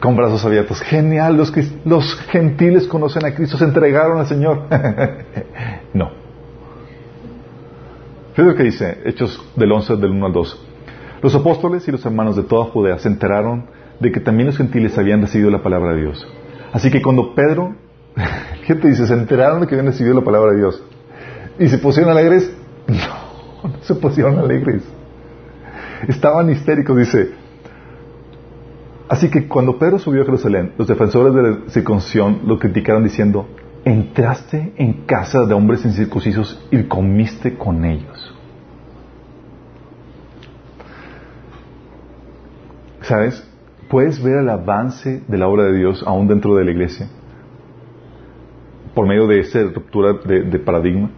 Con brazos abiertos. Genial, los, los gentiles conocen a Cristo, se entregaron al Señor. no. Fíjate lo que dice, Hechos del 11, del 1 al 2. Los apóstoles y los hermanos de toda Judea se enteraron de que también los gentiles habían recibido la palabra de Dios. Así que cuando Pedro, gente dice, se enteraron de que habían recibido la palabra de Dios y se pusieron alegres, no, no se pusieron alegres. Estaban histéricos, dice. Así que cuando Pedro subió a Jerusalén, los defensores de la circuncisión lo criticaron diciendo, entraste en casa de hombres incircuncisos y comiste con ellos. ¿Sabes? Puedes ver el avance de la obra de Dios aún dentro de la iglesia por medio de esa ruptura de, paradigma,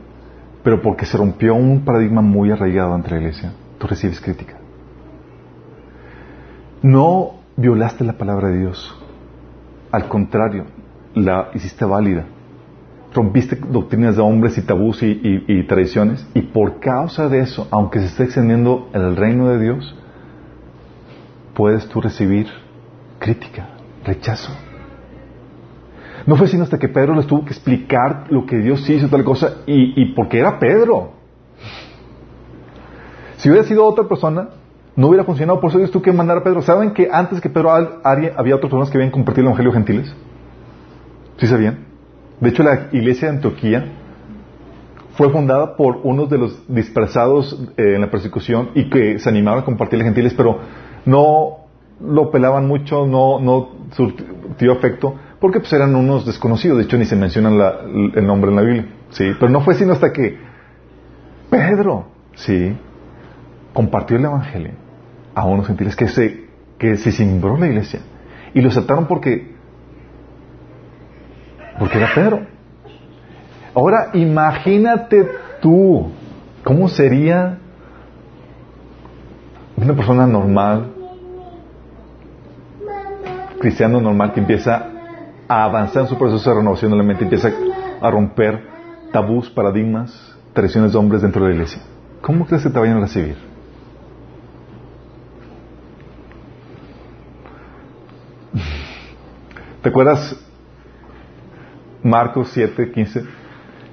pero porque se rompió un paradigma muy arraigado entre la iglesia, tú recibes crítica. No violaste la palabra de Dios. Al contrario, la hiciste válida. Rompiste doctrinas de hombres y tabús y, tradiciones. Y por causa de eso, aunque se esté extendiendo el reino de Dios, puedes tú recibir crítica, rechazo. No fue sino hasta que Pedro les tuvo que explicar lo que Dios hizo, tal cosa, y, porque era Pedro. Si hubiera sido otra persona, no hubiera funcionado. Por eso Dios tuvo que mandar a Pedro. ¿Saben que antes que Pedro había otras personas que habían compartido el Evangelio gentiles? ¿Sí sabían? De hecho, la iglesia de Antioquía fue fundada por unos de los dispersados eh, en la persecución y que se animaron a compartir los gentiles, pero no lo pelaban mucho, no, no surtió efecto, porque pues eran unos desconocidos. De hecho, ni se menciona el nombre en la Biblia. ¿sí? Pero no fue sino hasta que Pedro, ¿sí? compartió el Evangelio a unos gentiles que se, que se cimbró la iglesia. Y lo aceptaron porque, porque era Pedro. Ahora imagínate tú, ¿cómo sería una persona normal, cristiano normal que empieza a avanzar en su proceso de renovación de la mente, empieza a romper tabús, paradigmas, tradiciones de hombres dentro de la iglesia? ¿Cómo crees que te vayan a recibir? ¿Te acuerdas Marcos 7, 15?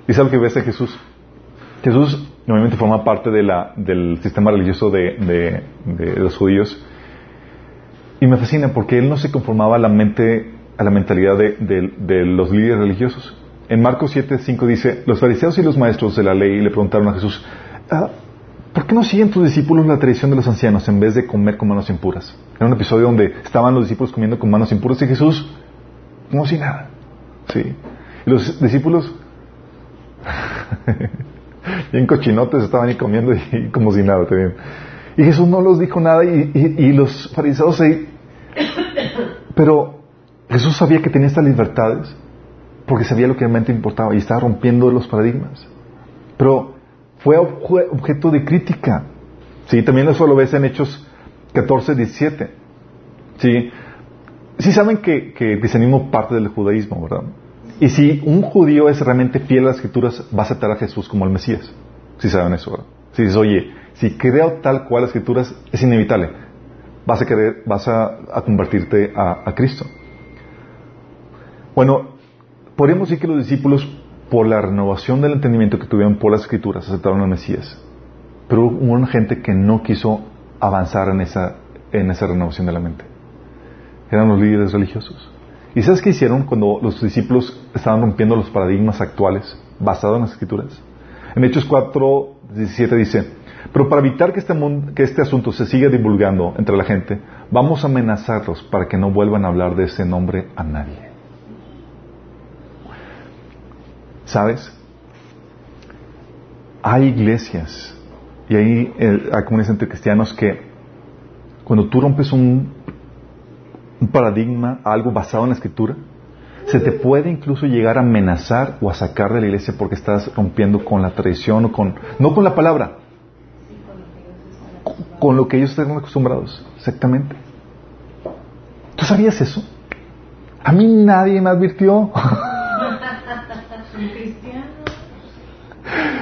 Dice algo que ves a Jesús. Jesús normalmente forma parte de la, del sistema religioso de, los judíos. Y me fascina porque él no se conformaba a la mente, a la mentalidad de, los líderes religiosos. En Marcos 7, 5 dice, los fariseos y los maestros de la ley le preguntaron a Jesús, ah, ¿por qué no siguen tus discípulos la tradición de los ancianos en vez de comer con manos impuras? Era un episodio donde estaban los discípulos comiendo con manos impuras y Jesús como si nada. Sí. Y los discípulos, bien cochinotes, estaban ahí comiendo y, como si nada también. Y Jesús no los dijo nada y, los fariseos ahí. Pero Jesús sabía que tenía estas libertades porque sabía lo que realmente importaba y estaba rompiendo los paradigmas. Pero fue objeto de crítica. Sí, también eso lo ves en Hechos 14, 17. Sí, sí saben que, que el cristianismo parte del judaísmo, ¿verdad? Y si un judío es realmente fiel a las escrituras, va a aceptar a Jesús como el Mesías. Si saben eso, ¿verdad? Si dices, oye, si creo tal cual las escrituras, es inevitable. Vas a querer, vas a, convertirte a, a, Cristo. Bueno, podríamos decir que los discípulos, por la renovación del entendimiento que tuvieron por las escrituras, aceptaron al Mesías. Pero hubo una gente que no quiso avanzar en esa, en esa renovación de la mente eran los líderes religiosos. ¿Y sabes qué hicieron cuando los discípulos estaban rompiendo los paradigmas actuales basados en las escrituras? En Hechos 4, 17 dice, pero para evitar que este, que este asunto se siga divulgando entre la gente, vamos a amenazarlos para que no vuelvan a hablar de ese nombre a nadie. ¿Sabes? Hay iglesias y hay, eh, hay comunidades entre cristianos que cuando tú rompes un un paradigma, algo basado en la escritura, se te puede incluso llegar a amenazar o a sacar de la iglesia porque estás rompiendo con la tradición o con, no con la palabra, con lo que ellos están acostumbrados, exactamente. ¿Tú sabías eso? A mí nadie me advirtió.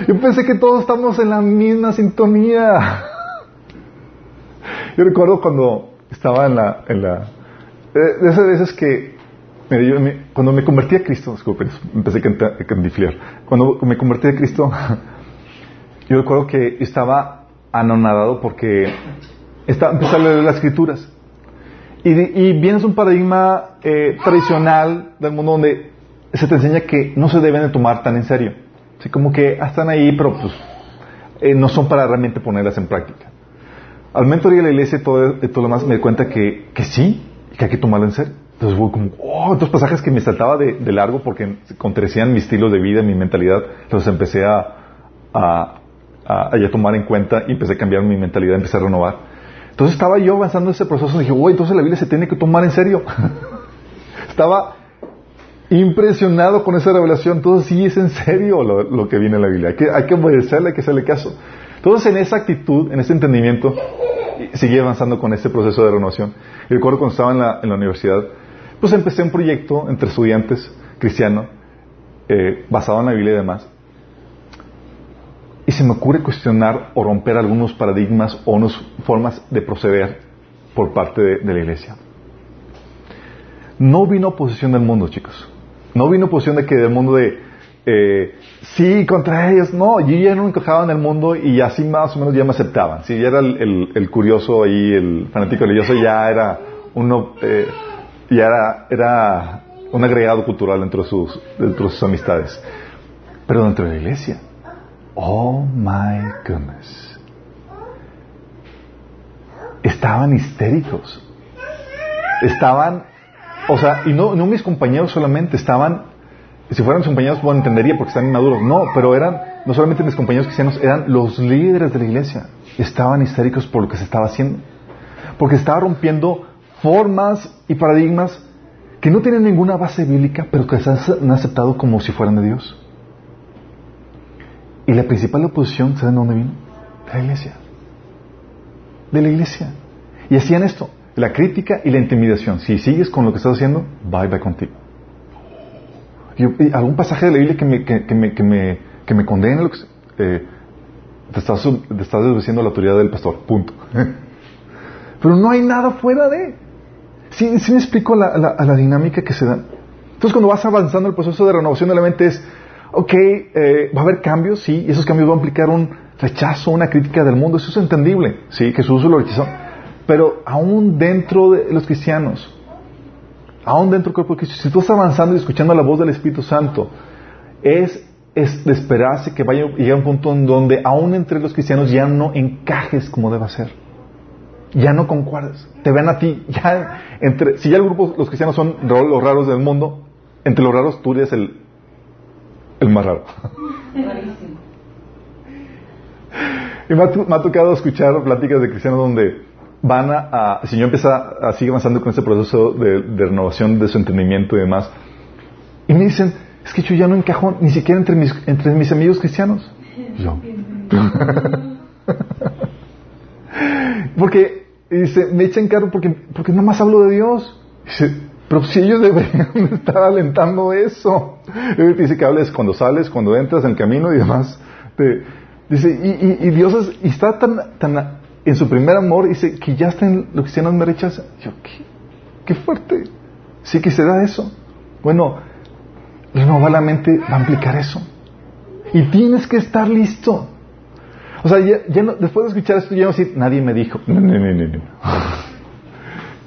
Yo pensé que todos estamos en la misma sintonía. Yo recuerdo cuando estaba en la, en la eh, de esas veces que, cuando me convertí a Cristo, disculpen, empecé a candiflear. Cuando me convertí a Cristo, yo recuerdo que estaba anonadado porque está, empieza a leer las escrituras. Y, y vienes un paradigma eh, tradicional del mundo donde se te enseña que no se deben de tomar tan en serio. Así como que ah, están ahí, pero pues eh, no son para realmente ponerlas en práctica. Al y a la iglesia y todo, todo lo demás me di cuenta que, que sí, que hay que tomarlo en serio. Entonces hubo como, oh, otros pasajes que me saltaba de, de largo porque contradecían mi estilo de vida, mi mentalidad. Entonces empecé a, a, a, a, tomar en cuenta y empecé a cambiar mi mentalidad, empecé a renovar. Entonces estaba yo avanzando en ese proceso y dije, oh, entonces la Biblia se tiene que tomar en serio. estaba impresionado con esa revelación. Entonces sí es en serio lo, lo que viene en la Biblia. Hay que, hay que obedecerle, hay que hacerle caso. Entonces en esa actitud, en ese entendimiento, seguí avanzando con este proceso de renovación. Y recuerdo cuando estaba en la, en la universidad, pues empecé un proyecto entre estudiantes cristianos, eh, basado en la Biblia y demás. Y se me ocurre cuestionar o romper algunos paradigmas o unas formas de proceder por parte de, la iglesia. No vino oposición del mundo, chicos. No vino oposición de que del mundo de eh, sí contra ellos. No, yo ya no encajaba en el mundo y así más o menos ya me aceptaban. Si ya era el, curioso ahí, el fanático religioso, ya era uno, eh, ya era un agregado cultural dentro de sus, dentro de sus amistades. Pero dentro de la iglesia, oh my goodness, estaban histéricos. Estaban, o sea, y no, no mis compañeros solamente, estaban, si fueran mis compañeros, bueno, entendería porque están inmaduros. No, pero eran, no solamente mis compañeros cristianos, eran los líderes de la iglesia. Estaban histéricos por lo que se estaba haciendo. Porque estaba rompiendo formas y paradigmas que no tienen ninguna base bíblica, pero que se han aceptado como si fueran de Dios. Y la principal oposición, ¿saben dónde vino? De la iglesia. De la iglesia. Y hacían esto, la crítica y la intimidación. Si sigues con lo que estás haciendo, bye bye contigo. Y, y algún pasaje de la Biblia que me, que, me, que me, que me condene eh, te, estás, te estás desdiciendo la autoridad del pastor, punto. Pero no hay nada fuera de. ¿Sí, sí me explico la, la, dinámica que se da? Entonces, cuando vas avanzando el proceso de renovación de la mente es, ok, eh, va a haber cambios, sí, y esos cambios van a implicar un rechazo, una crítica del mundo, eso es entendible, sí, Jesús lo rechazó. Pero aún dentro de los cristianos, aún dentro del cuerpo de Cristo, si tú estás avanzando y escuchando la voz del Espíritu Santo, es, de esperarse que vaya a llegar un punto en donde aún entre los cristianos ya no encajes como deba ser. Ya no concuerdas. Te ven a ti, ya entre, si ya el grupo, los cristianos son los raros del mundo, entre los raros tú eres el, el más raro. y me ha, tocado escuchar pláticas de cristianos donde van a, el Señor empieza a seguir avanzando con ese proceso de, renovación de su entendimiento y demás. Y me dicen, es que yo ya no encajo ni siquiera entre mis, entre mis amigos cristianos. Yo. porque dice, me echan carro porque, porque nada más hablo de Dios. Dice, pero si ellos deberían estar alentando eso. Y dice que hables cuando sales, cuando entras en el camino y demás. Dice, y, y, y, Dios y está tan, tan en su primer amor, dice, que ya están los cristianos me rechazan. Yo, ¿qué, qué fuerte. Sí que se da eso. Bueno, renovar la mente va a implicar eso. Y tienes que estar listo. O sea, ya, ya no, después de escuchar esto, ya no decir, nadie me dijo. No, no, no, no.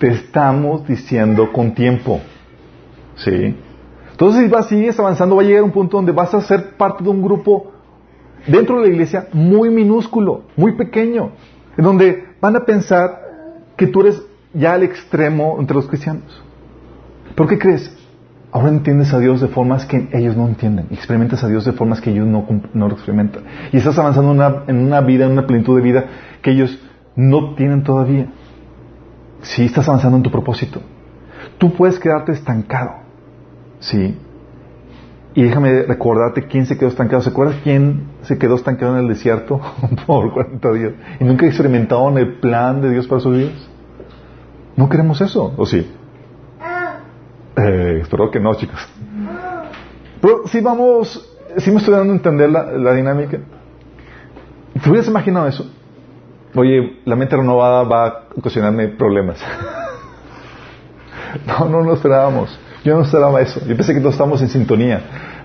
Te estamos diciendo con tiempo. ¿Sí? Entonces, si vas, sigues avanzando, va a llegar un punto donde vas a ser parte de un grupo dentro de la iglesia muy minúsculo, muy pequeño, en donde van a pensar que tú eres ya al extremo entre los cristianos. ¿Por qué crees? Ahora entiendes a Dios de formas que ellos no entienden. Experimentas a Dios de formas que ellos no, no lo experimentan. Y estás avanzando una, en una, vida, en una plenitud de vida que ellos no tienen todavía. Sí, estás avanzando en tu propósito. Tú puedes quedarte estancado. Sí. Y déjame recordarte quién se quedó estancado. ¿Se acuerdas quién se quedó estancado en el desierto por 40 días? Y nunca experimentaron el plan de Dios para sus vidas. No queremos eso, ¿o sí? Eh, espero que no, chicos. Pero si vamos, si me estoy dando a entender la, la dinámica. ¿Te hubieras imaginado eso? Oye, la mente renovada va a ocasionarme problemas. no, no lo esperábamos. Yo no esperaba eso. Yo pensé que todos estamos en sintonía.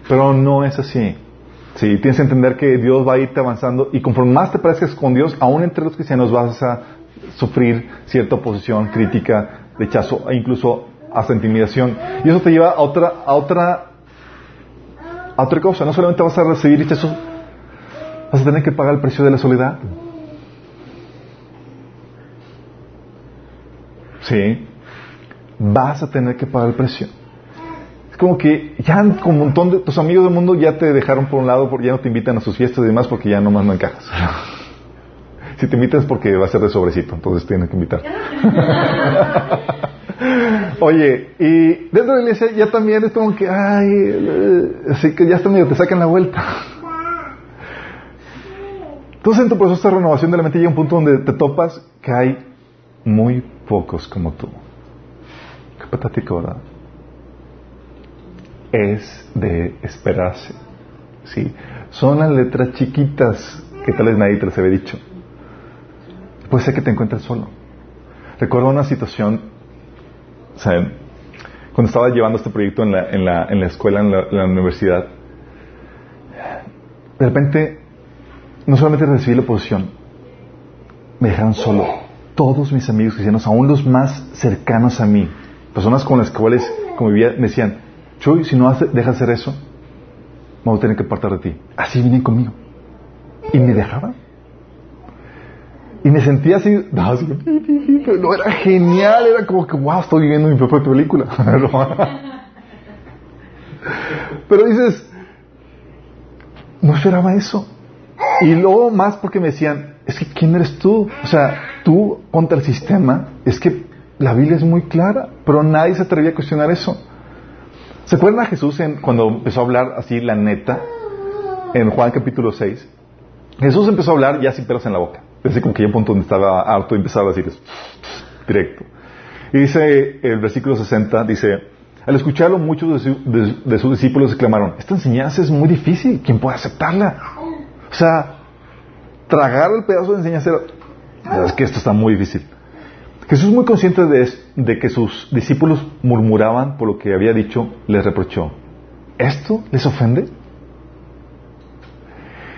Pero no es así. Sí, tienes que entender que Dios va a irte avanzando y conforme más te parezcas con Dios, aún entre los cristianos vas a sufrir cierta oposición, crítica, rechazo e incluso hasta intimidación. Y eso te lleva a otra, a otra, a otra cosa. No solamente vas a recibir rechazo, vas a tener que pagar el precio de la soledad. Sí. Vas a tener que pagar el precio. Es como que ya con un montón de tus amigos del mundo ya te dejaron por un lado, porque ya no te invitan a sus fiestas y demás porque ya nomás no encajas. si te invitas porque va a ser de sobrecito, entonces tienes que invitar. Oye, y dentro de la iglesia ya también es como que, ay, así que ya está medio, te sacan la vuelta. Entonces en tu proceso de renovación de la mente llega un punto donde te topas que hay muy pocos como tú. Qué patético, ¿verdad? Es de esperarse. ¿sí? Son las letras chiquitas que tal vez nadie te las había dicho. Puede ser que te encuentres solo. Recuerdo una situación, sea, cuando estaba llevando este proyecto en la, en la, en la escuela, en la, en la universidad, de repente, no solamente recibí la oposición, me dejaron solo. Todos mis amigos cristianos, aún los más cercanos a mí, personas con las cuales convivía, me decían, Chuy, si no dejas hacer eso, me voy a tener que apartar de ti. Así vienen conmigo. Y me dejaban. Y me sentía así, no, pero no era genial, era como que, wow, estoy viviendo mi propia película. pero dices, no esperaba eso. Y luego más porque me decían, es que ¿quién eres tú? O sea, tú contra el sistema, es que la Biblia es muy clara, pero nadie se atrevía a cuestionar eso. ¿Se acuerdan a Jesús en, cuando empezó a hablar así la neta en Juan capítulo 6? Jesús empezó a hablar ya sin pelos en la boca. Desde como que un punto donde estaba harto y empezaba a decir directo. Y dice el versículo 60, dice, al escucharlo muchos de, de sus discípulos exclamaron, esta enseñanza es muy difícil, ¿quién puede aceptarla? O sea, tragar el pedazo de enseñanza es que esto está muy difícil. Jesús muy consciente de, de, que sus discípulos murmuraban por lo que había dicho, les reprochó. ¿Esto les ofende?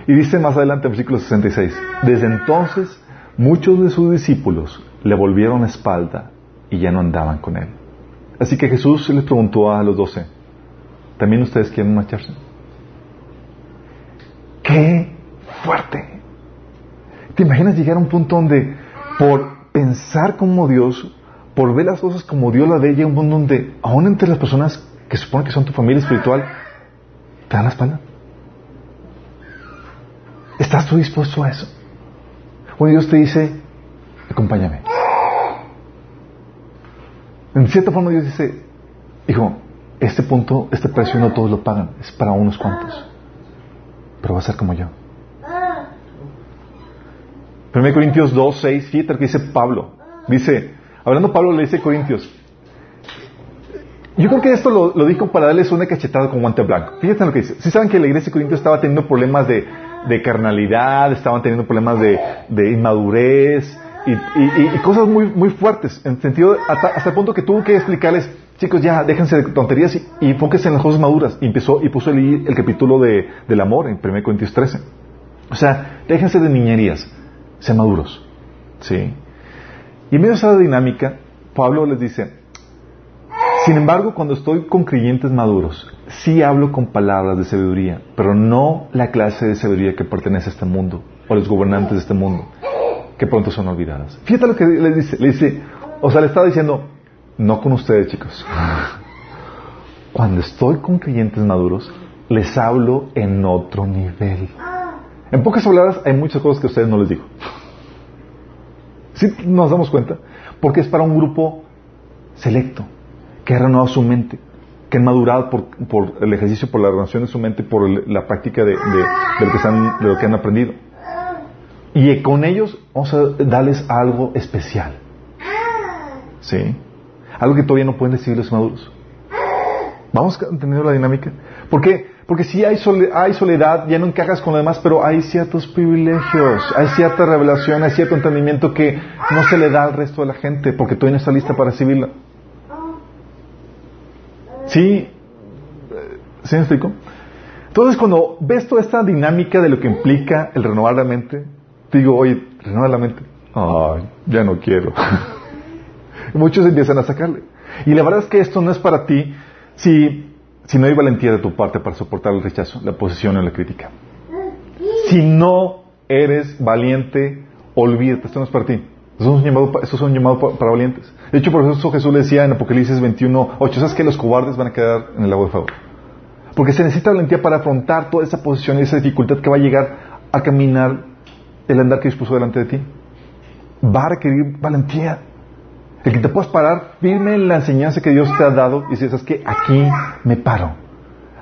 Y dice más adelante en versículo 66, desde entonces muchos de sus discípulos le volvieron la espalda y ya no andaban con él. Así que Jesús les preguntó a los doce, ¿también ustedes quieren marcharse? ¡Qué fuerte! ¿Te imaginas llegar a un punto donde por pensar como Dios, por ver las cosas como Dios las ve, llega un punto donde aún entre las personas que suponen que son tu familia espiritual, te dan la espalda? ¿Estás tú dispuesto a eso? O Dios te dice, acompáñame. En cierta forma Dios dice, hijo, este punto, este precio no todos lo pagan, es para unos cuantos. Pero va a ser como yo. 1 Corintios 2, 6, fíjate lo que dice Pablo. Dice, hablando Pablo le dice Corintios, yo creo que esto lo, dijo para darles una cachetada con guante blanco. Fíjate lo que dice. Si saben que la iglesia de Corintios estaba teniendo problemas de, carnalidad, estaban teniendo problemas de, inmadurez y, cosas muy, fuertes, en sentido, hasta, hasta, el punto que tuvo que explicarles, chicos, ya, déjense de tonterías y, y enfóquense en las cosas maduras. Y empezó y puso el, el capítulo de, del amor en 1 Corintios 13. O sea, déjense de niñerías, sean maduros. ¿Sí? Y en medio de esa dinámica, Pablo les dice, sin embargo, cuando estoy con creyentes maduros, sí hablo con palabras de sabiduría, pero no la clase de sabiduría que pertenece a este mundo, o los gobernantes de este mundo, que pronto son olvidadas. Fíjate lo que le dice, le dice, o sea, le estaba diciendo, no con ustedes, chicos. Cuando estoy con creyentes maduros, les hablo en otro nivel. En pocas palabras, hay muchas cosas que a ustedes no les digo. ¿Sí nos damos cuenta? Porque es para un grupo selecto que ha renovado su mente, que han madurado por, el ejercicio, por la renovación de su mente, por la práctica de, lo que han aprendido. Y con ellos vamos a darles algo especial. ¿Sí? Algo que todavía no pueden decir los maduros. Vamos entendiendo la dinámica. ¿Por qué? Porque si hay, sole, hay soledad, ya no encajas con lo demás, pero hay ciertos privilegios, hay cierta revelación, hay cierto entendimiento que no se le da al resto de la gente, porque todavía no está lista para recibirla. ¿Sí? ¿Sí me explico? Entonces, cuando ves toda esta dinámica de lo que implica el renovar la mente, te digo, oye, renovar la mente. Ay, ya no quiero. muchos empiezan a sacarle. Y la verdad es que esto no es para ti si, si no hay valentía de tu parte para soportar el rechazo, la oposición o la crítica. Si no eres valiente, olvídate, esto no es para ti. Esto es un llamado, para valientes. De hecho, por eso Jesús le decía en Apocalipsis 21, 8, ¿sabes que los cobardes van a quedar en el agua de fuego? Porque se necesita valentía para afrontar toda esa posición y esa dificultad que va a llegar a caminar el andar que Dios puso delante de ti. Va a requerir valentía. El que te puedas parar firme en la enseñanza que Dios te ha dado y dices, es que aquí me paro.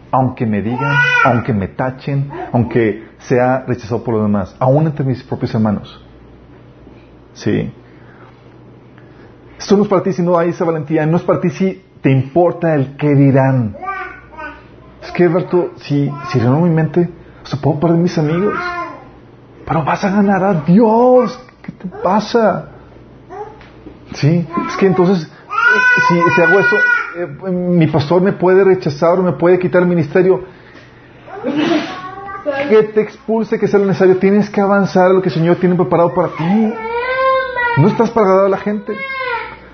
Aunque me digan, aunque me tachen, aunque sea rechazado por los demás, aún entre mis propios hermanos. Sí. Esto no es para ti si no hay esa valentía, no es para ti si te importa el que dirán. Es que, Alberto, si, si reno mi mente, o sea, puedo perder mis amigos. Pero vas a ganar a Dios. ¿Qué te pasa? Sí, es que entonces, si, si hago eso, eh, mi pastor me puede rechazar o me puede quitar el ministerio. Que te expulse, que sea lo necesario. Tienes que avanzar a lo que el Señor tiene preparado para ti. No estás para agradar a la gente.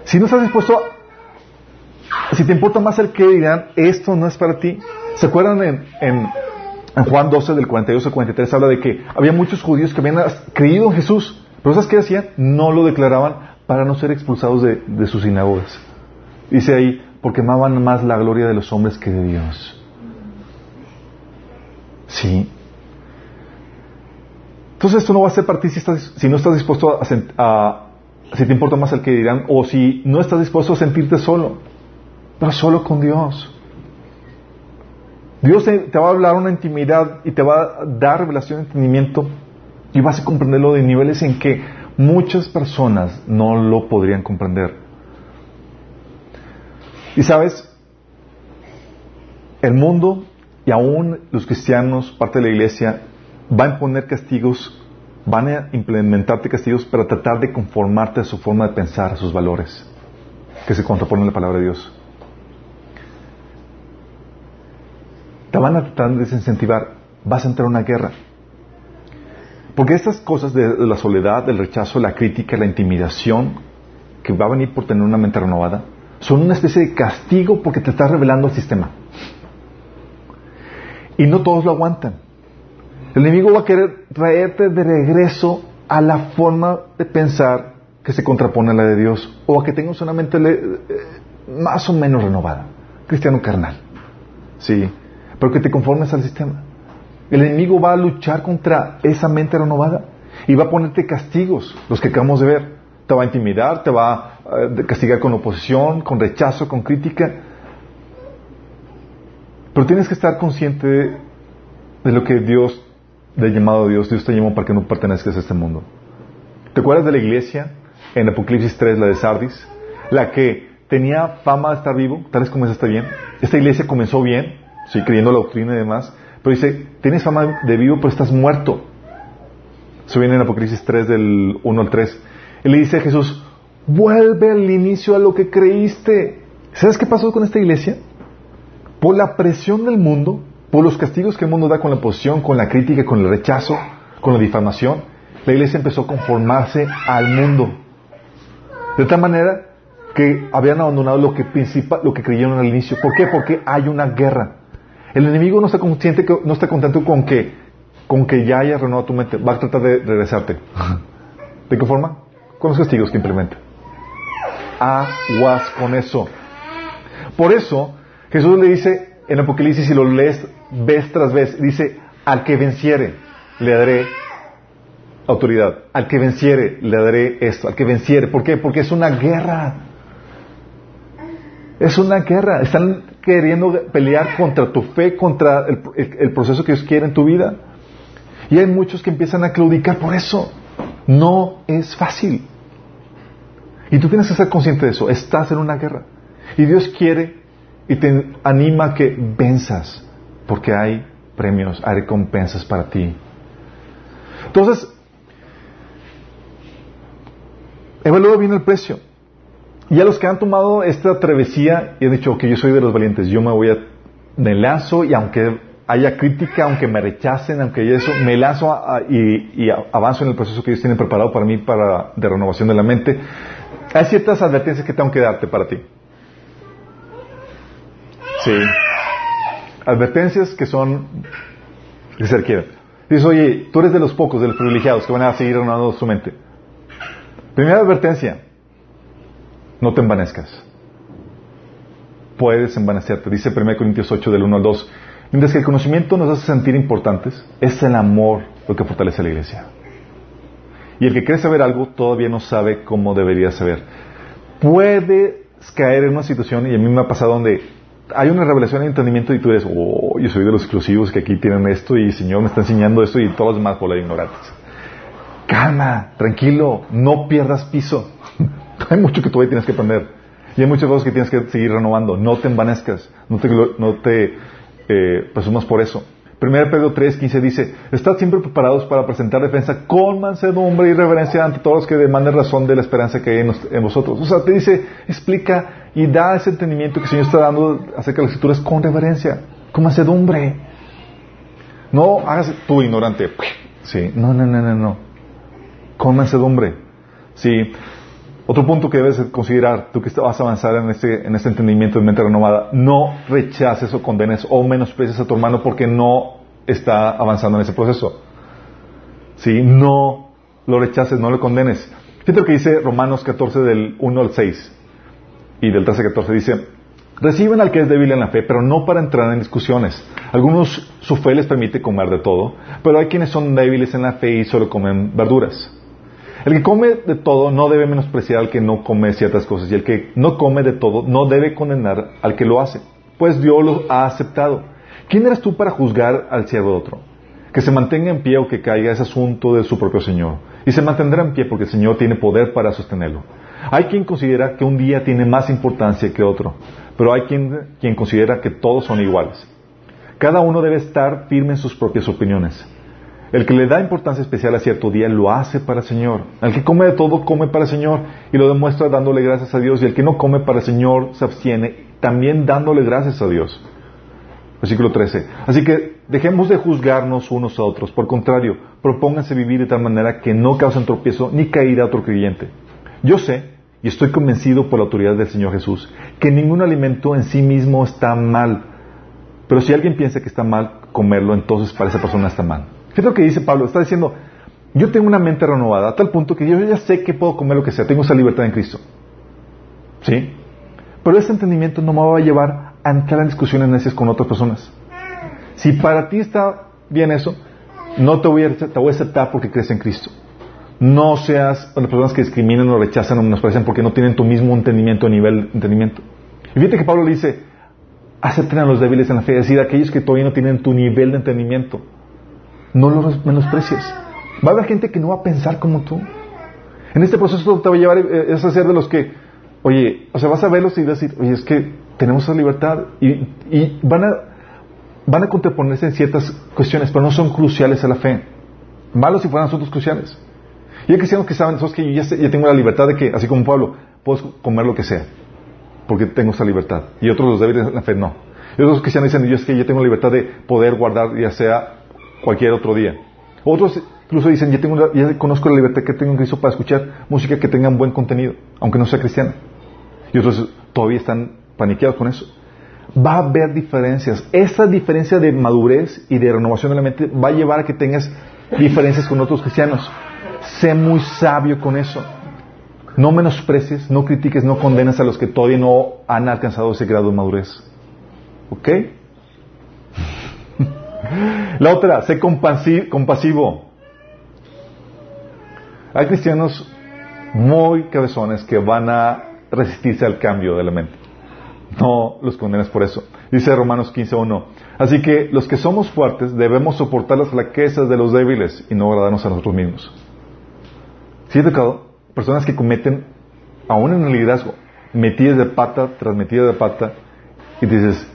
Si no estás dispuesto a, si te importa más el que dirán, esto no es para ti. ¿Se acuerdan en, en, Juan 12 del 42 al 43 habla de que había muchos judíos que habían creído en Jesús, pero ¿sabes qué hacían? No lo declaraban para no ser expulsados de, de sus sinagogas. Dice ahí, porque amaban más la gloria de los hombres que de Dios. Sí. Entonces esto no va a ser para ti si, estás, si no estás dispuesto a, a, si te importa más el que dirán, o si no estás dispuesto a sentirte solo, pero solo con Dios. Dios te, va a hablar una intimidad y te va a dar revelación de entendimiento y vas a comprenderlo de niveles en que muchas personas no lo podrían comprender. Y sabes, el mundo y aún los cristianos, parte de la iglesia, van a imponer castigos van a implementarte castigos para tratar de conformarte a su forma de pensar, a sus valores, que se contraponen a la palabra de Dios. Te van a tratar de desincentivar, vas a entrar en una guerra. Porque estas cosas de la soledad, del rechazo, la crítica, la intimidación, que va a venir por tener una mente renovada, son una especie de castigo porque te estás revelando al sistema. Y no todos lo aguantan. El enemigo va a querer traerte de regreso a la forma de pensar que se contrapone a la de Dios o a que tengas una mente eh, más o menos renovada, cristiano carnal. Sí, pero que te conformes al sistema. El enemigo va a luchar contra esa mente renovada y va a ponerte castigos, los que acabamos de ver. Te va a intimidar, te va a eh, castigar con oposición, con rechazo, con crítica. Pero tienes que estar consciente de lo que Dios del llamado de Dios, Dios te llamó para que no pertenezcas a este mundo. ¿Te acuerdas de la iglesia en Apocalipsis 3, la de Sardis? La que tenía fama de estar vivo, tal vez comenzaste bien. Esta iglesia comenzó bien, sí, creyendo la doctrina y demás, pero dice, tienes fama de vivo, pero estás muerto. Eso viene en Apocalipsis 3, del 1 al 3. Y le dice a Jesús, vuelve al inicio a lo que creíste. ¿Sabes qué pasó con esta iglesia? Por la presión del mundo, por los castigos que el mundo da con la oposición, con la crítica, con el rechazo, con la difamación, la iglesia empezó a conformarse al mundo. De tal manera que habían abandonado lo que, lo que creyeron al inicio. ¿Por qué? Porque hay una guerra. El enemigo no está consciente, que, no está contento con que, con que ya haya renovado tu mente. Va a tratar de regresarte. ¿De qué forma? Con los castigos que implementa. Aguas con eso. Por eso, Jesús le dice en Apocalipsis, si lo lees vez tras vez, dice, al que venciere, le daré autoridad. Al que venciere, le daré esto. Al que venciere. ¿Por qué? Porque es una guerra. Es una guerra. Están queriendo pelear contra tu fe, contra el, proceso que Dios quiere en tu vida. Y hay muchos que empiezan a claudicar por eso. No es fácil. Y tú tienes que ser consciente de eso. Estás en una guerra. Y Dios quiere y te anima a que venzas, porque hay premios, hay recompensas para ti. Entonces, evalúa bien el precio. Y a los que han tomado esta travesía y han dicho, que yo soy de los valientes, yo me voy a, me lanzo y aunque haya crítica, aunque me rechacen, aunque haya eso, me lanzo y, avanzo en el proceso que ellos tienen preparado para mí para, de renovación de la mente. Hay ciertas advertencias que tengo que darte para ti. Sí. Advertencias que son que se requieren. Dices, oye, tú eres de los pocos, de los privilegiados que van a seguir renovando su mente. Primera advertencia, no te envanezcas. Puedes envanecerte. Dice 1 Corintios 8 del 1 al 2. Mientras que el conocimiento nos hace sentir importantes, es el amor lo que fortalece a la iglesia. Y el que cree saber algo todavía no sabe cómo debería saber. Puedes caer en una situación, y a mí me ha pasado donde hay una revelación de entendimiento y tú eres, oh, yo soy de los exclusivos que aquí tienen esto y el Señor me está enseñando esto y todos los demás por la ignorantes. Calma, tranquilo, no pierdas piso. hay mucho que todavía tienes que aprender. Y hay muchas cosas que tienes que seguir renovando. No te envanezcas, no te, no te eh, presumas por eso. 1 Pedro 3, 15 dice, estad siempre preparados para presentar defensa con mansedumbre y reverencia ante todos los que demanden razón de la esperanza que hay en, vosotros. O sea, te dice, explica y da ese entendimiento que el Señor está dando acerca de las escrituras con reverencia, con mansedumbre. No hagas tú ignorante. Sí, no, no, no, no, no. Con mansedumbre. Sí. Otro punto que debes considerar, tú que vas a avanzar en este, en este entendimiento de mente renovada, no rechaces o condenes o menosprecies a tu hermano porque no está avanzando en ese proceso. ¿Sí? No lo rechaces, no lo condenes. Fíjate lo que dice Romanos 14 del 1 al 6 y del 13 al 14. Dice, reciben al que es débil en la fe, pero no para entrar en discusiones. Algunos su fe les permite comer de todo, pero hay quienes son débiles en la fe y solo comen verduras. El que come de todo no debe menospreciar al que no come ciertas cosas y el que no come de todo no debe condenar al que lo hace, pues Dios lo ha aceptado. ¿Quién eres tú para juzgar al siervo de otro? Que se mantenga en pie o que caiga es asunto de su propio Señor. Y se mantendrá en pie porque el Señor tiene poder para sostenerlo. Hay quien considera que un día tiene más importancia que otro, pero hay quien, quien considera que todos son iguales. Cada uno debe estar firme en sus propias opiniones. El que le da importancia especial a cierto día lo hace para el Señor. El que come de todo come para el Señor y lo demuestra dándole gracias a Dios. Y el que no come para el Señor se abstiene también dándole gracias a Dios. Versículo 13. Así que dejemos de juzgarnos unos a otros. Por contrario, propónganse vivir de tal manera que no causen tropiezo ni caída a otro creyente. Yo sé y estoy convencido por la autoridad del Señor Jesús que ningún alimento en sí mismo está mal. Pero si alguien piensa que está mal comerlo, entonces para esa persona está mal. ¿Qué es lo que dice Pablo? Está diciendo, yo tengo una mente renovada a tal punto que yo ya sé que puedo comer lo que sea, tengo esa libertad en Cristo. ¿Sí? Pero ese entendimiento no me va a llevar a entrar en discusiones necias con otras personas. Si para ti está bien eso, no te voy a, te voy a aceptar porque crees en Cristo. No seas las personas que discriminan o rechazan o menosprecian porque no tienen tu mismo entendimiento nivel de entendimiento. Y fíjate que Pablo le dice, acepten a los débiles en la fe, es decir, aquellos que todavía no tienen tu nivel de entendimiento. No los menosprecies. Va a haber gente que no va a pensar como tú. En este proceso te va a llevar eh, es a ser de los que, oye, o sea, vas a verlos y decir, oye, es que tenemos esa libertad y, van a van a contraponerse en ciertas cuestiones, pero no son cruciales a la fe. Malos si fueran asuntos cruciales. Y hay cristianos que saben, que yo ya, tengo la libertad de que, así como Pablo, puedo comer lo que sea, porque tengo esa libertad. Y otros los débiles de la fe no. Y otros cristianos dicen, yo es que yo tengo la libertad de poder guardar ya sea cualquier otro día. Otros incluso dicen, ya, tengo conozco la libertad que tengo en Cristo para escuchar música que tenga buen contenido, aunque no sea cristiana. Y otros todavía están paniqueados con eso. Va a haber diferencias. Esa diferencia de madurez y de renovación de la mente va a llevar a que tengas diferencias con otros cristianos. Sé muy sabio con eso. No menosprecies, no critiques, no condenas a los que todavía no han alcanzado ese grado de madurez. ¿Ok? La otra, sé compasivo. Hay cristianos muy cabezones que van a resistirse al cambio de la mente. No los condenes por eso. Dice Romanos 15.1. Así que los que somos fuertes debemos soportar las flaquezas de los débiles y no agradarnos a nosotros mismos. Si he tocado personas que cometen, aún en el liderazgo, metidas de pata tras metidas de pata, y dices,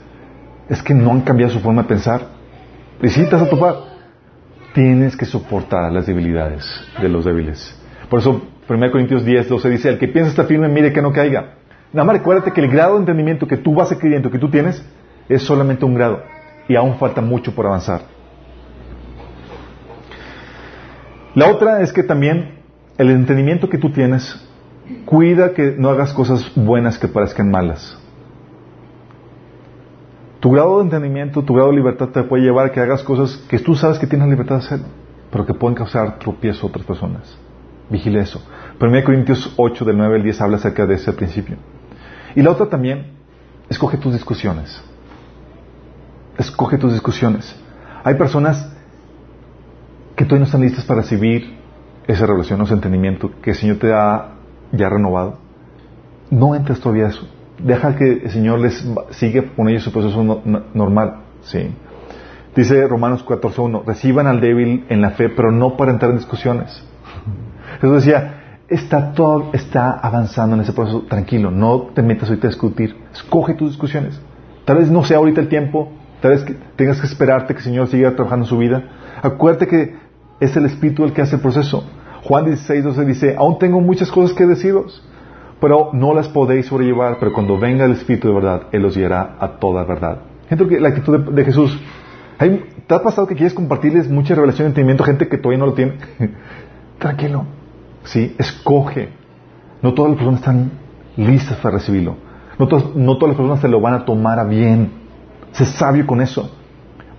es que no han cambiado su forma de pensar. Necesitas a topar. Tienes que soportar las debilidades de los débiles. Por eso, 1 Corintios 10, 12 dice, el que piensa está firme, mire que no caiga. Nada más recuérdate que el grado de entendimiento que tú vas adquiriendo, que tú tienes, es solamente un grado. y aún falta mucho por avanzar. La otra es que también el entendimiento que tú tienes, cuida que no hagas cosas buenas que parezcan malas. Tu grado de entendimiento, tu grado de libertad te puede llevar a que hagas cosas que tú sabes que tienes libertad de hacer, pero que pueden causar tropiezo a otras personas. Vigile eso. 1 Corintios 8, del 9 al 10, habla acerca de ese principio. Y la otra también, escoge tus discusiones. Escoge tus discusiones. Hay personas que todavía no están listas para recibir esa revelación, ese entendimiento que el Señor te ha ya renovado. No entres todavía a eso. Deja que el Señor les sigue con ellos su proceso normal. Sí. Dice Romanos 14.1, reciban al débil en la fe, pero no para entrar en discusiones. Jesús decía, está todo, está avanzando en ese proceso, tranquilo, no te metas ahorita a discutir, escoge tus discusiones. Tal vez no sea ahorita el tiempo, tal vez tengas que esperarte que el Señor siga trabajando en su vida. Acuérdate que es el Espíritu el que hace el proceso. Juan 16, 12 dice, aún tengo muchas cosas que deciros, pero no las podéis sobrellevar, pero cuando venga el Espíritu de verdad, Él os guiará a toda verdad. Gente que la actitud de, Jesús, ¿te ha pasado que quieres compartirles mucha revelación y entendimiento a gente que todavía no lo tiene? Tranquilo, ¿sí? Escoge. No todas las personas están listas para recibirlo. No, no todas las personas se lo van a tomar a bien. Sé sabio con eso.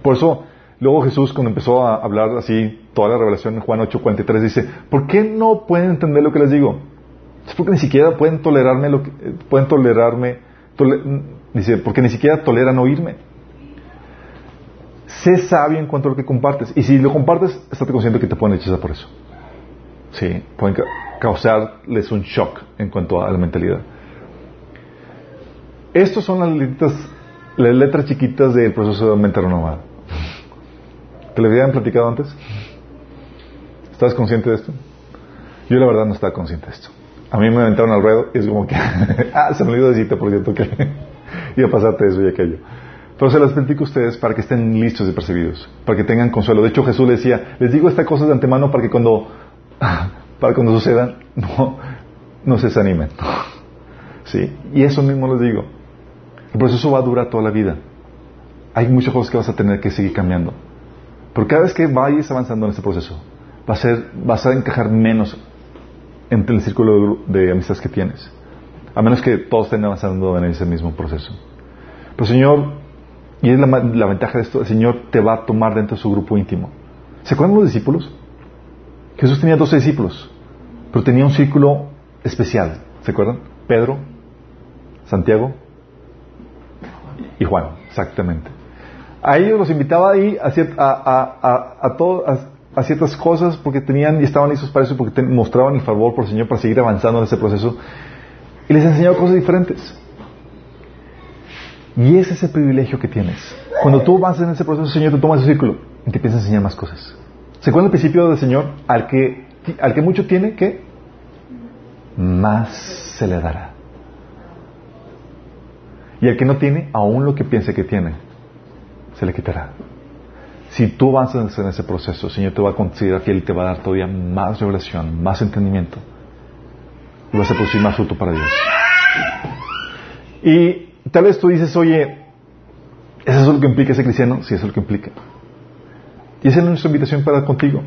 Por eso, luego Jesús, cuando empezó a hablar así, toda la revelación en Juan 8:43, dice, ¿por qué no pueden entender lo que les digo? Es porque ni siquiera pueden tolerarme lo que, eh, pueden tolerarme, porque ni siquiera toleran oírme. Sé sabio en cuanto a lo que compartes. Y si lo compartes, estate consciente que te pueden echar por eso. Sí, pueden causarles un shock en cuanto a la mentalidad. Estas son las letras, las letras chiquitas del proceso de mente renovada. ¿Te lo habían platicado antes? ¿Estás consciente de esto? Yo la verdad no estaba consciente de esto. A mí me aventaron al ruedo y es como que, ah, se me olvidó decirte, por cierto, que iba a pasarte eso y aquello. Pero se las platico a ustedes para que estén listos y percibidos, para que tengan consuelo. De hecho, Jesús les decía, les digo esta cosa de antemano para que cuando, para cuando sucedan, no, no se desanimen. ¿Sí? Y eso mismo les digo. El proceso va a durar toda la vida. Hay muchas cosas que vas a tener que seguir cambiando. Pero cada vez que vayas avanzando en este proceso, va a ser, vas a encajar menos entre el círculo de, amistades que tienes. A menos que todos estén avanzando en ese mismo proceso. Pero Señor, y es la, ventaja de esto, el Señor te va a tomar dentro de su grupo íntimo. ¿Se acuerdan los discípulos? Jesús tenía 12 discípulos, pero tenía un círculo especial. ¿Se acuerdan? Pedro, Santiago y Juan, exactamente. A ellos los invitaba ahí a, a, a, todos, ciertas cosas porque tenían y estaban listos para eso, porque mostraban el favor por el Señor para seguir avanzando en ese proceso. Y les enseñaba cosas diferentes. Y ese es el privilegio que tienes. Cuando tú avanzas en ese proceso, Señor te toma ese círculo y te empieza a enseñar más cosas. ¿Se acuerdan el principio del Señor? Al que, al que mucho tiene, ¿qué? Más se le dará. Y al que no tiene, aún lo que piense que tiene, se le quitará. Si tú avanzas en ese proceso, el Señor te va a considerar fiel y te va a dar todavía más revelación, más entendimiento. Y vas a producir más fruto para Dios. Y tal vez tú dices, oye, ¿eso es lo que implica ese cristiano? Sí, eso es lo que implica. Y esa es nuestra invitación para contigo,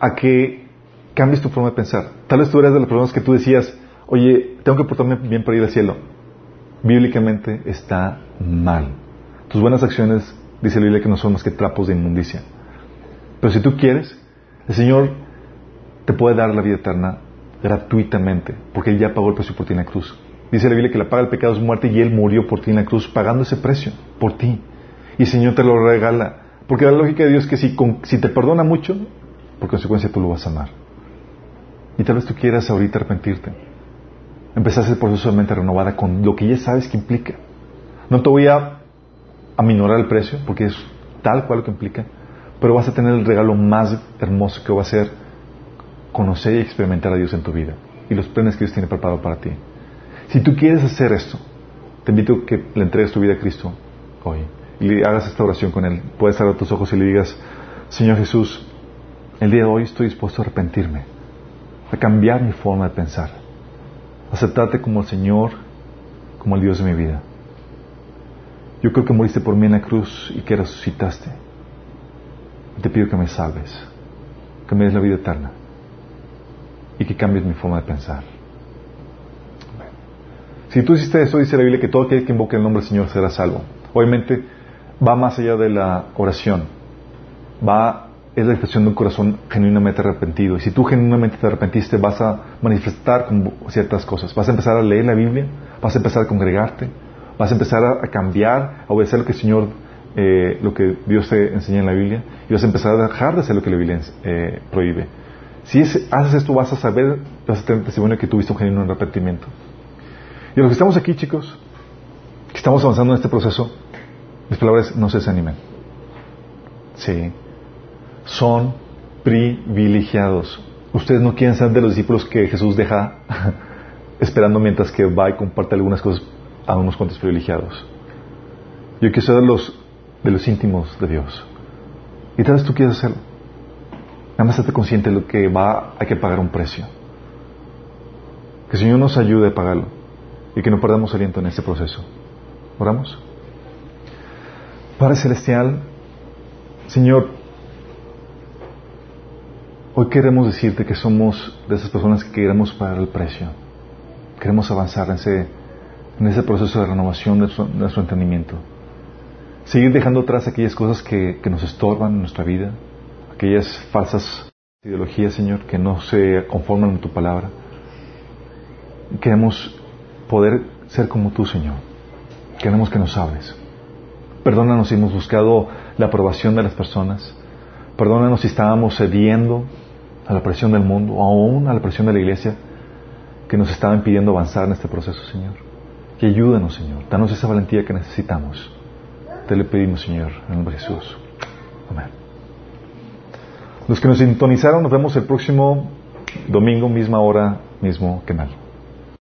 a que cambies tu forma de pensar. Tal vez tú eres de las personas que tú decías, oye, tengo que portarme bien para ir al cielo. Bíblicamente está mal. Tus buenas acciones Dice la Biblia que no son más que trapos de inmundicia. Pero si tú quieres, el Señor te puede dar la vida eterna gratuitamente, porque Él ya pagó el precio por ti en la cruz. Dice la Biblia que la paga del pecado es muerte y Él murió por ti en la cruz, pagando ese precio por ti. Y el Señor te lo regala. Porque la lógica de Dios es que si, si te perdona mucho, por consecuencia tú lo vas a amar. Y tal vez tú quieras ahorita arrepentirte. Empezar ese proceso de mente renovada con lo que ya sabes que implica. No te voy a aminorar el precio, porque es tal cual lo que implica, pero vas a tener el regalo más hermoso que va a ser conocer y experimentar a Dios en tu vida y los planes que Dios tiene preparado para ti. Si tú quieres hacer esto, te invito a que le entregues tu vida a Cristo hoy y le hagas esta oración con Él. Puedes cerrar tus ojos y le digas, Señor Jesús, el día de hoy estoy dispuesto a arrepentirme, a cambiar mi forma de pensar, a aceptarte como el Señor, como el Dios de mi vida. Yo creo que moriste por mí en la cruz y que resucitaste. Te pido que me salves, que me des la vida eterna y que cambies mi forma de pensar. Si tú hiciste eso, dice la Biblia que todo aquel que invoque el nombre del Señor será salvo. Obviamente va más allá de la oración. Va, es la expresión de un corazón genuinamente arrepentido. Y si tú genuinamente te arrepentiste, vas a manifestar ciertas cosas. Vas a empezar a leer la Biblia, vas a empezar a congregarte, vas a empezar a, cambiar, a obedecer lo que el Señor, eh, lo que Dios te enseña en la Biblia, y vas a empezar a dejar de hacer lo que la Biblia eh, prohíbe. Si haces esto, vas a saber, vas a tener testimonio que tuviste un genuino arrepentimiento. Y los que estamos aquí, chicos, que estamos avanzando en este proceso, mis palabras no se desanimen. Sí. Son privilegiados. Ustedes no quieren ser de los discípulos que Jesús deja esperando mientras que va y comparte algunas cosas a unos cuantos privilegiados. Yo quiero ser de los, de los íntimos de Dios. Y tal vez tú quieres hacerlo. Nada más estate consciente de lo que va, hay que pagar un precio. Que el Señor nos ayude a pagarlo y que no perdamos aliento en este proceso. ¿Oramos? Padre Celestial, Señor, hoy queremos decirte que somos de esas personas que queremos pagar el precio. Queremos avanzar en ese, en ese proceso de renovación de nuestro, entendimiento. Seguir dejando atrás aquellas cosas que, que nos estorban en nuestra vida, aquellas falsas ideologías, Señor, que no se conforman en tu palabra. Queremos poder ser como tú, Señor. Queremos que nos hables. Perdónanos si hemos buscado la aprobación de las personas. Perdónanos si estábamos cediendo a la presión del mundo aún a la presión de la iglesia que nos estaba impidiendo avanzar en este proceso, Señor. Y ayúdanos, Señor. Danos esa valentía que necesitamos. Te le pedimos, Señor, en el nombre de Jesús. Amén. Los que nos sintonizaron, nos vemos el próximo domingo, misma hora, mismo canal.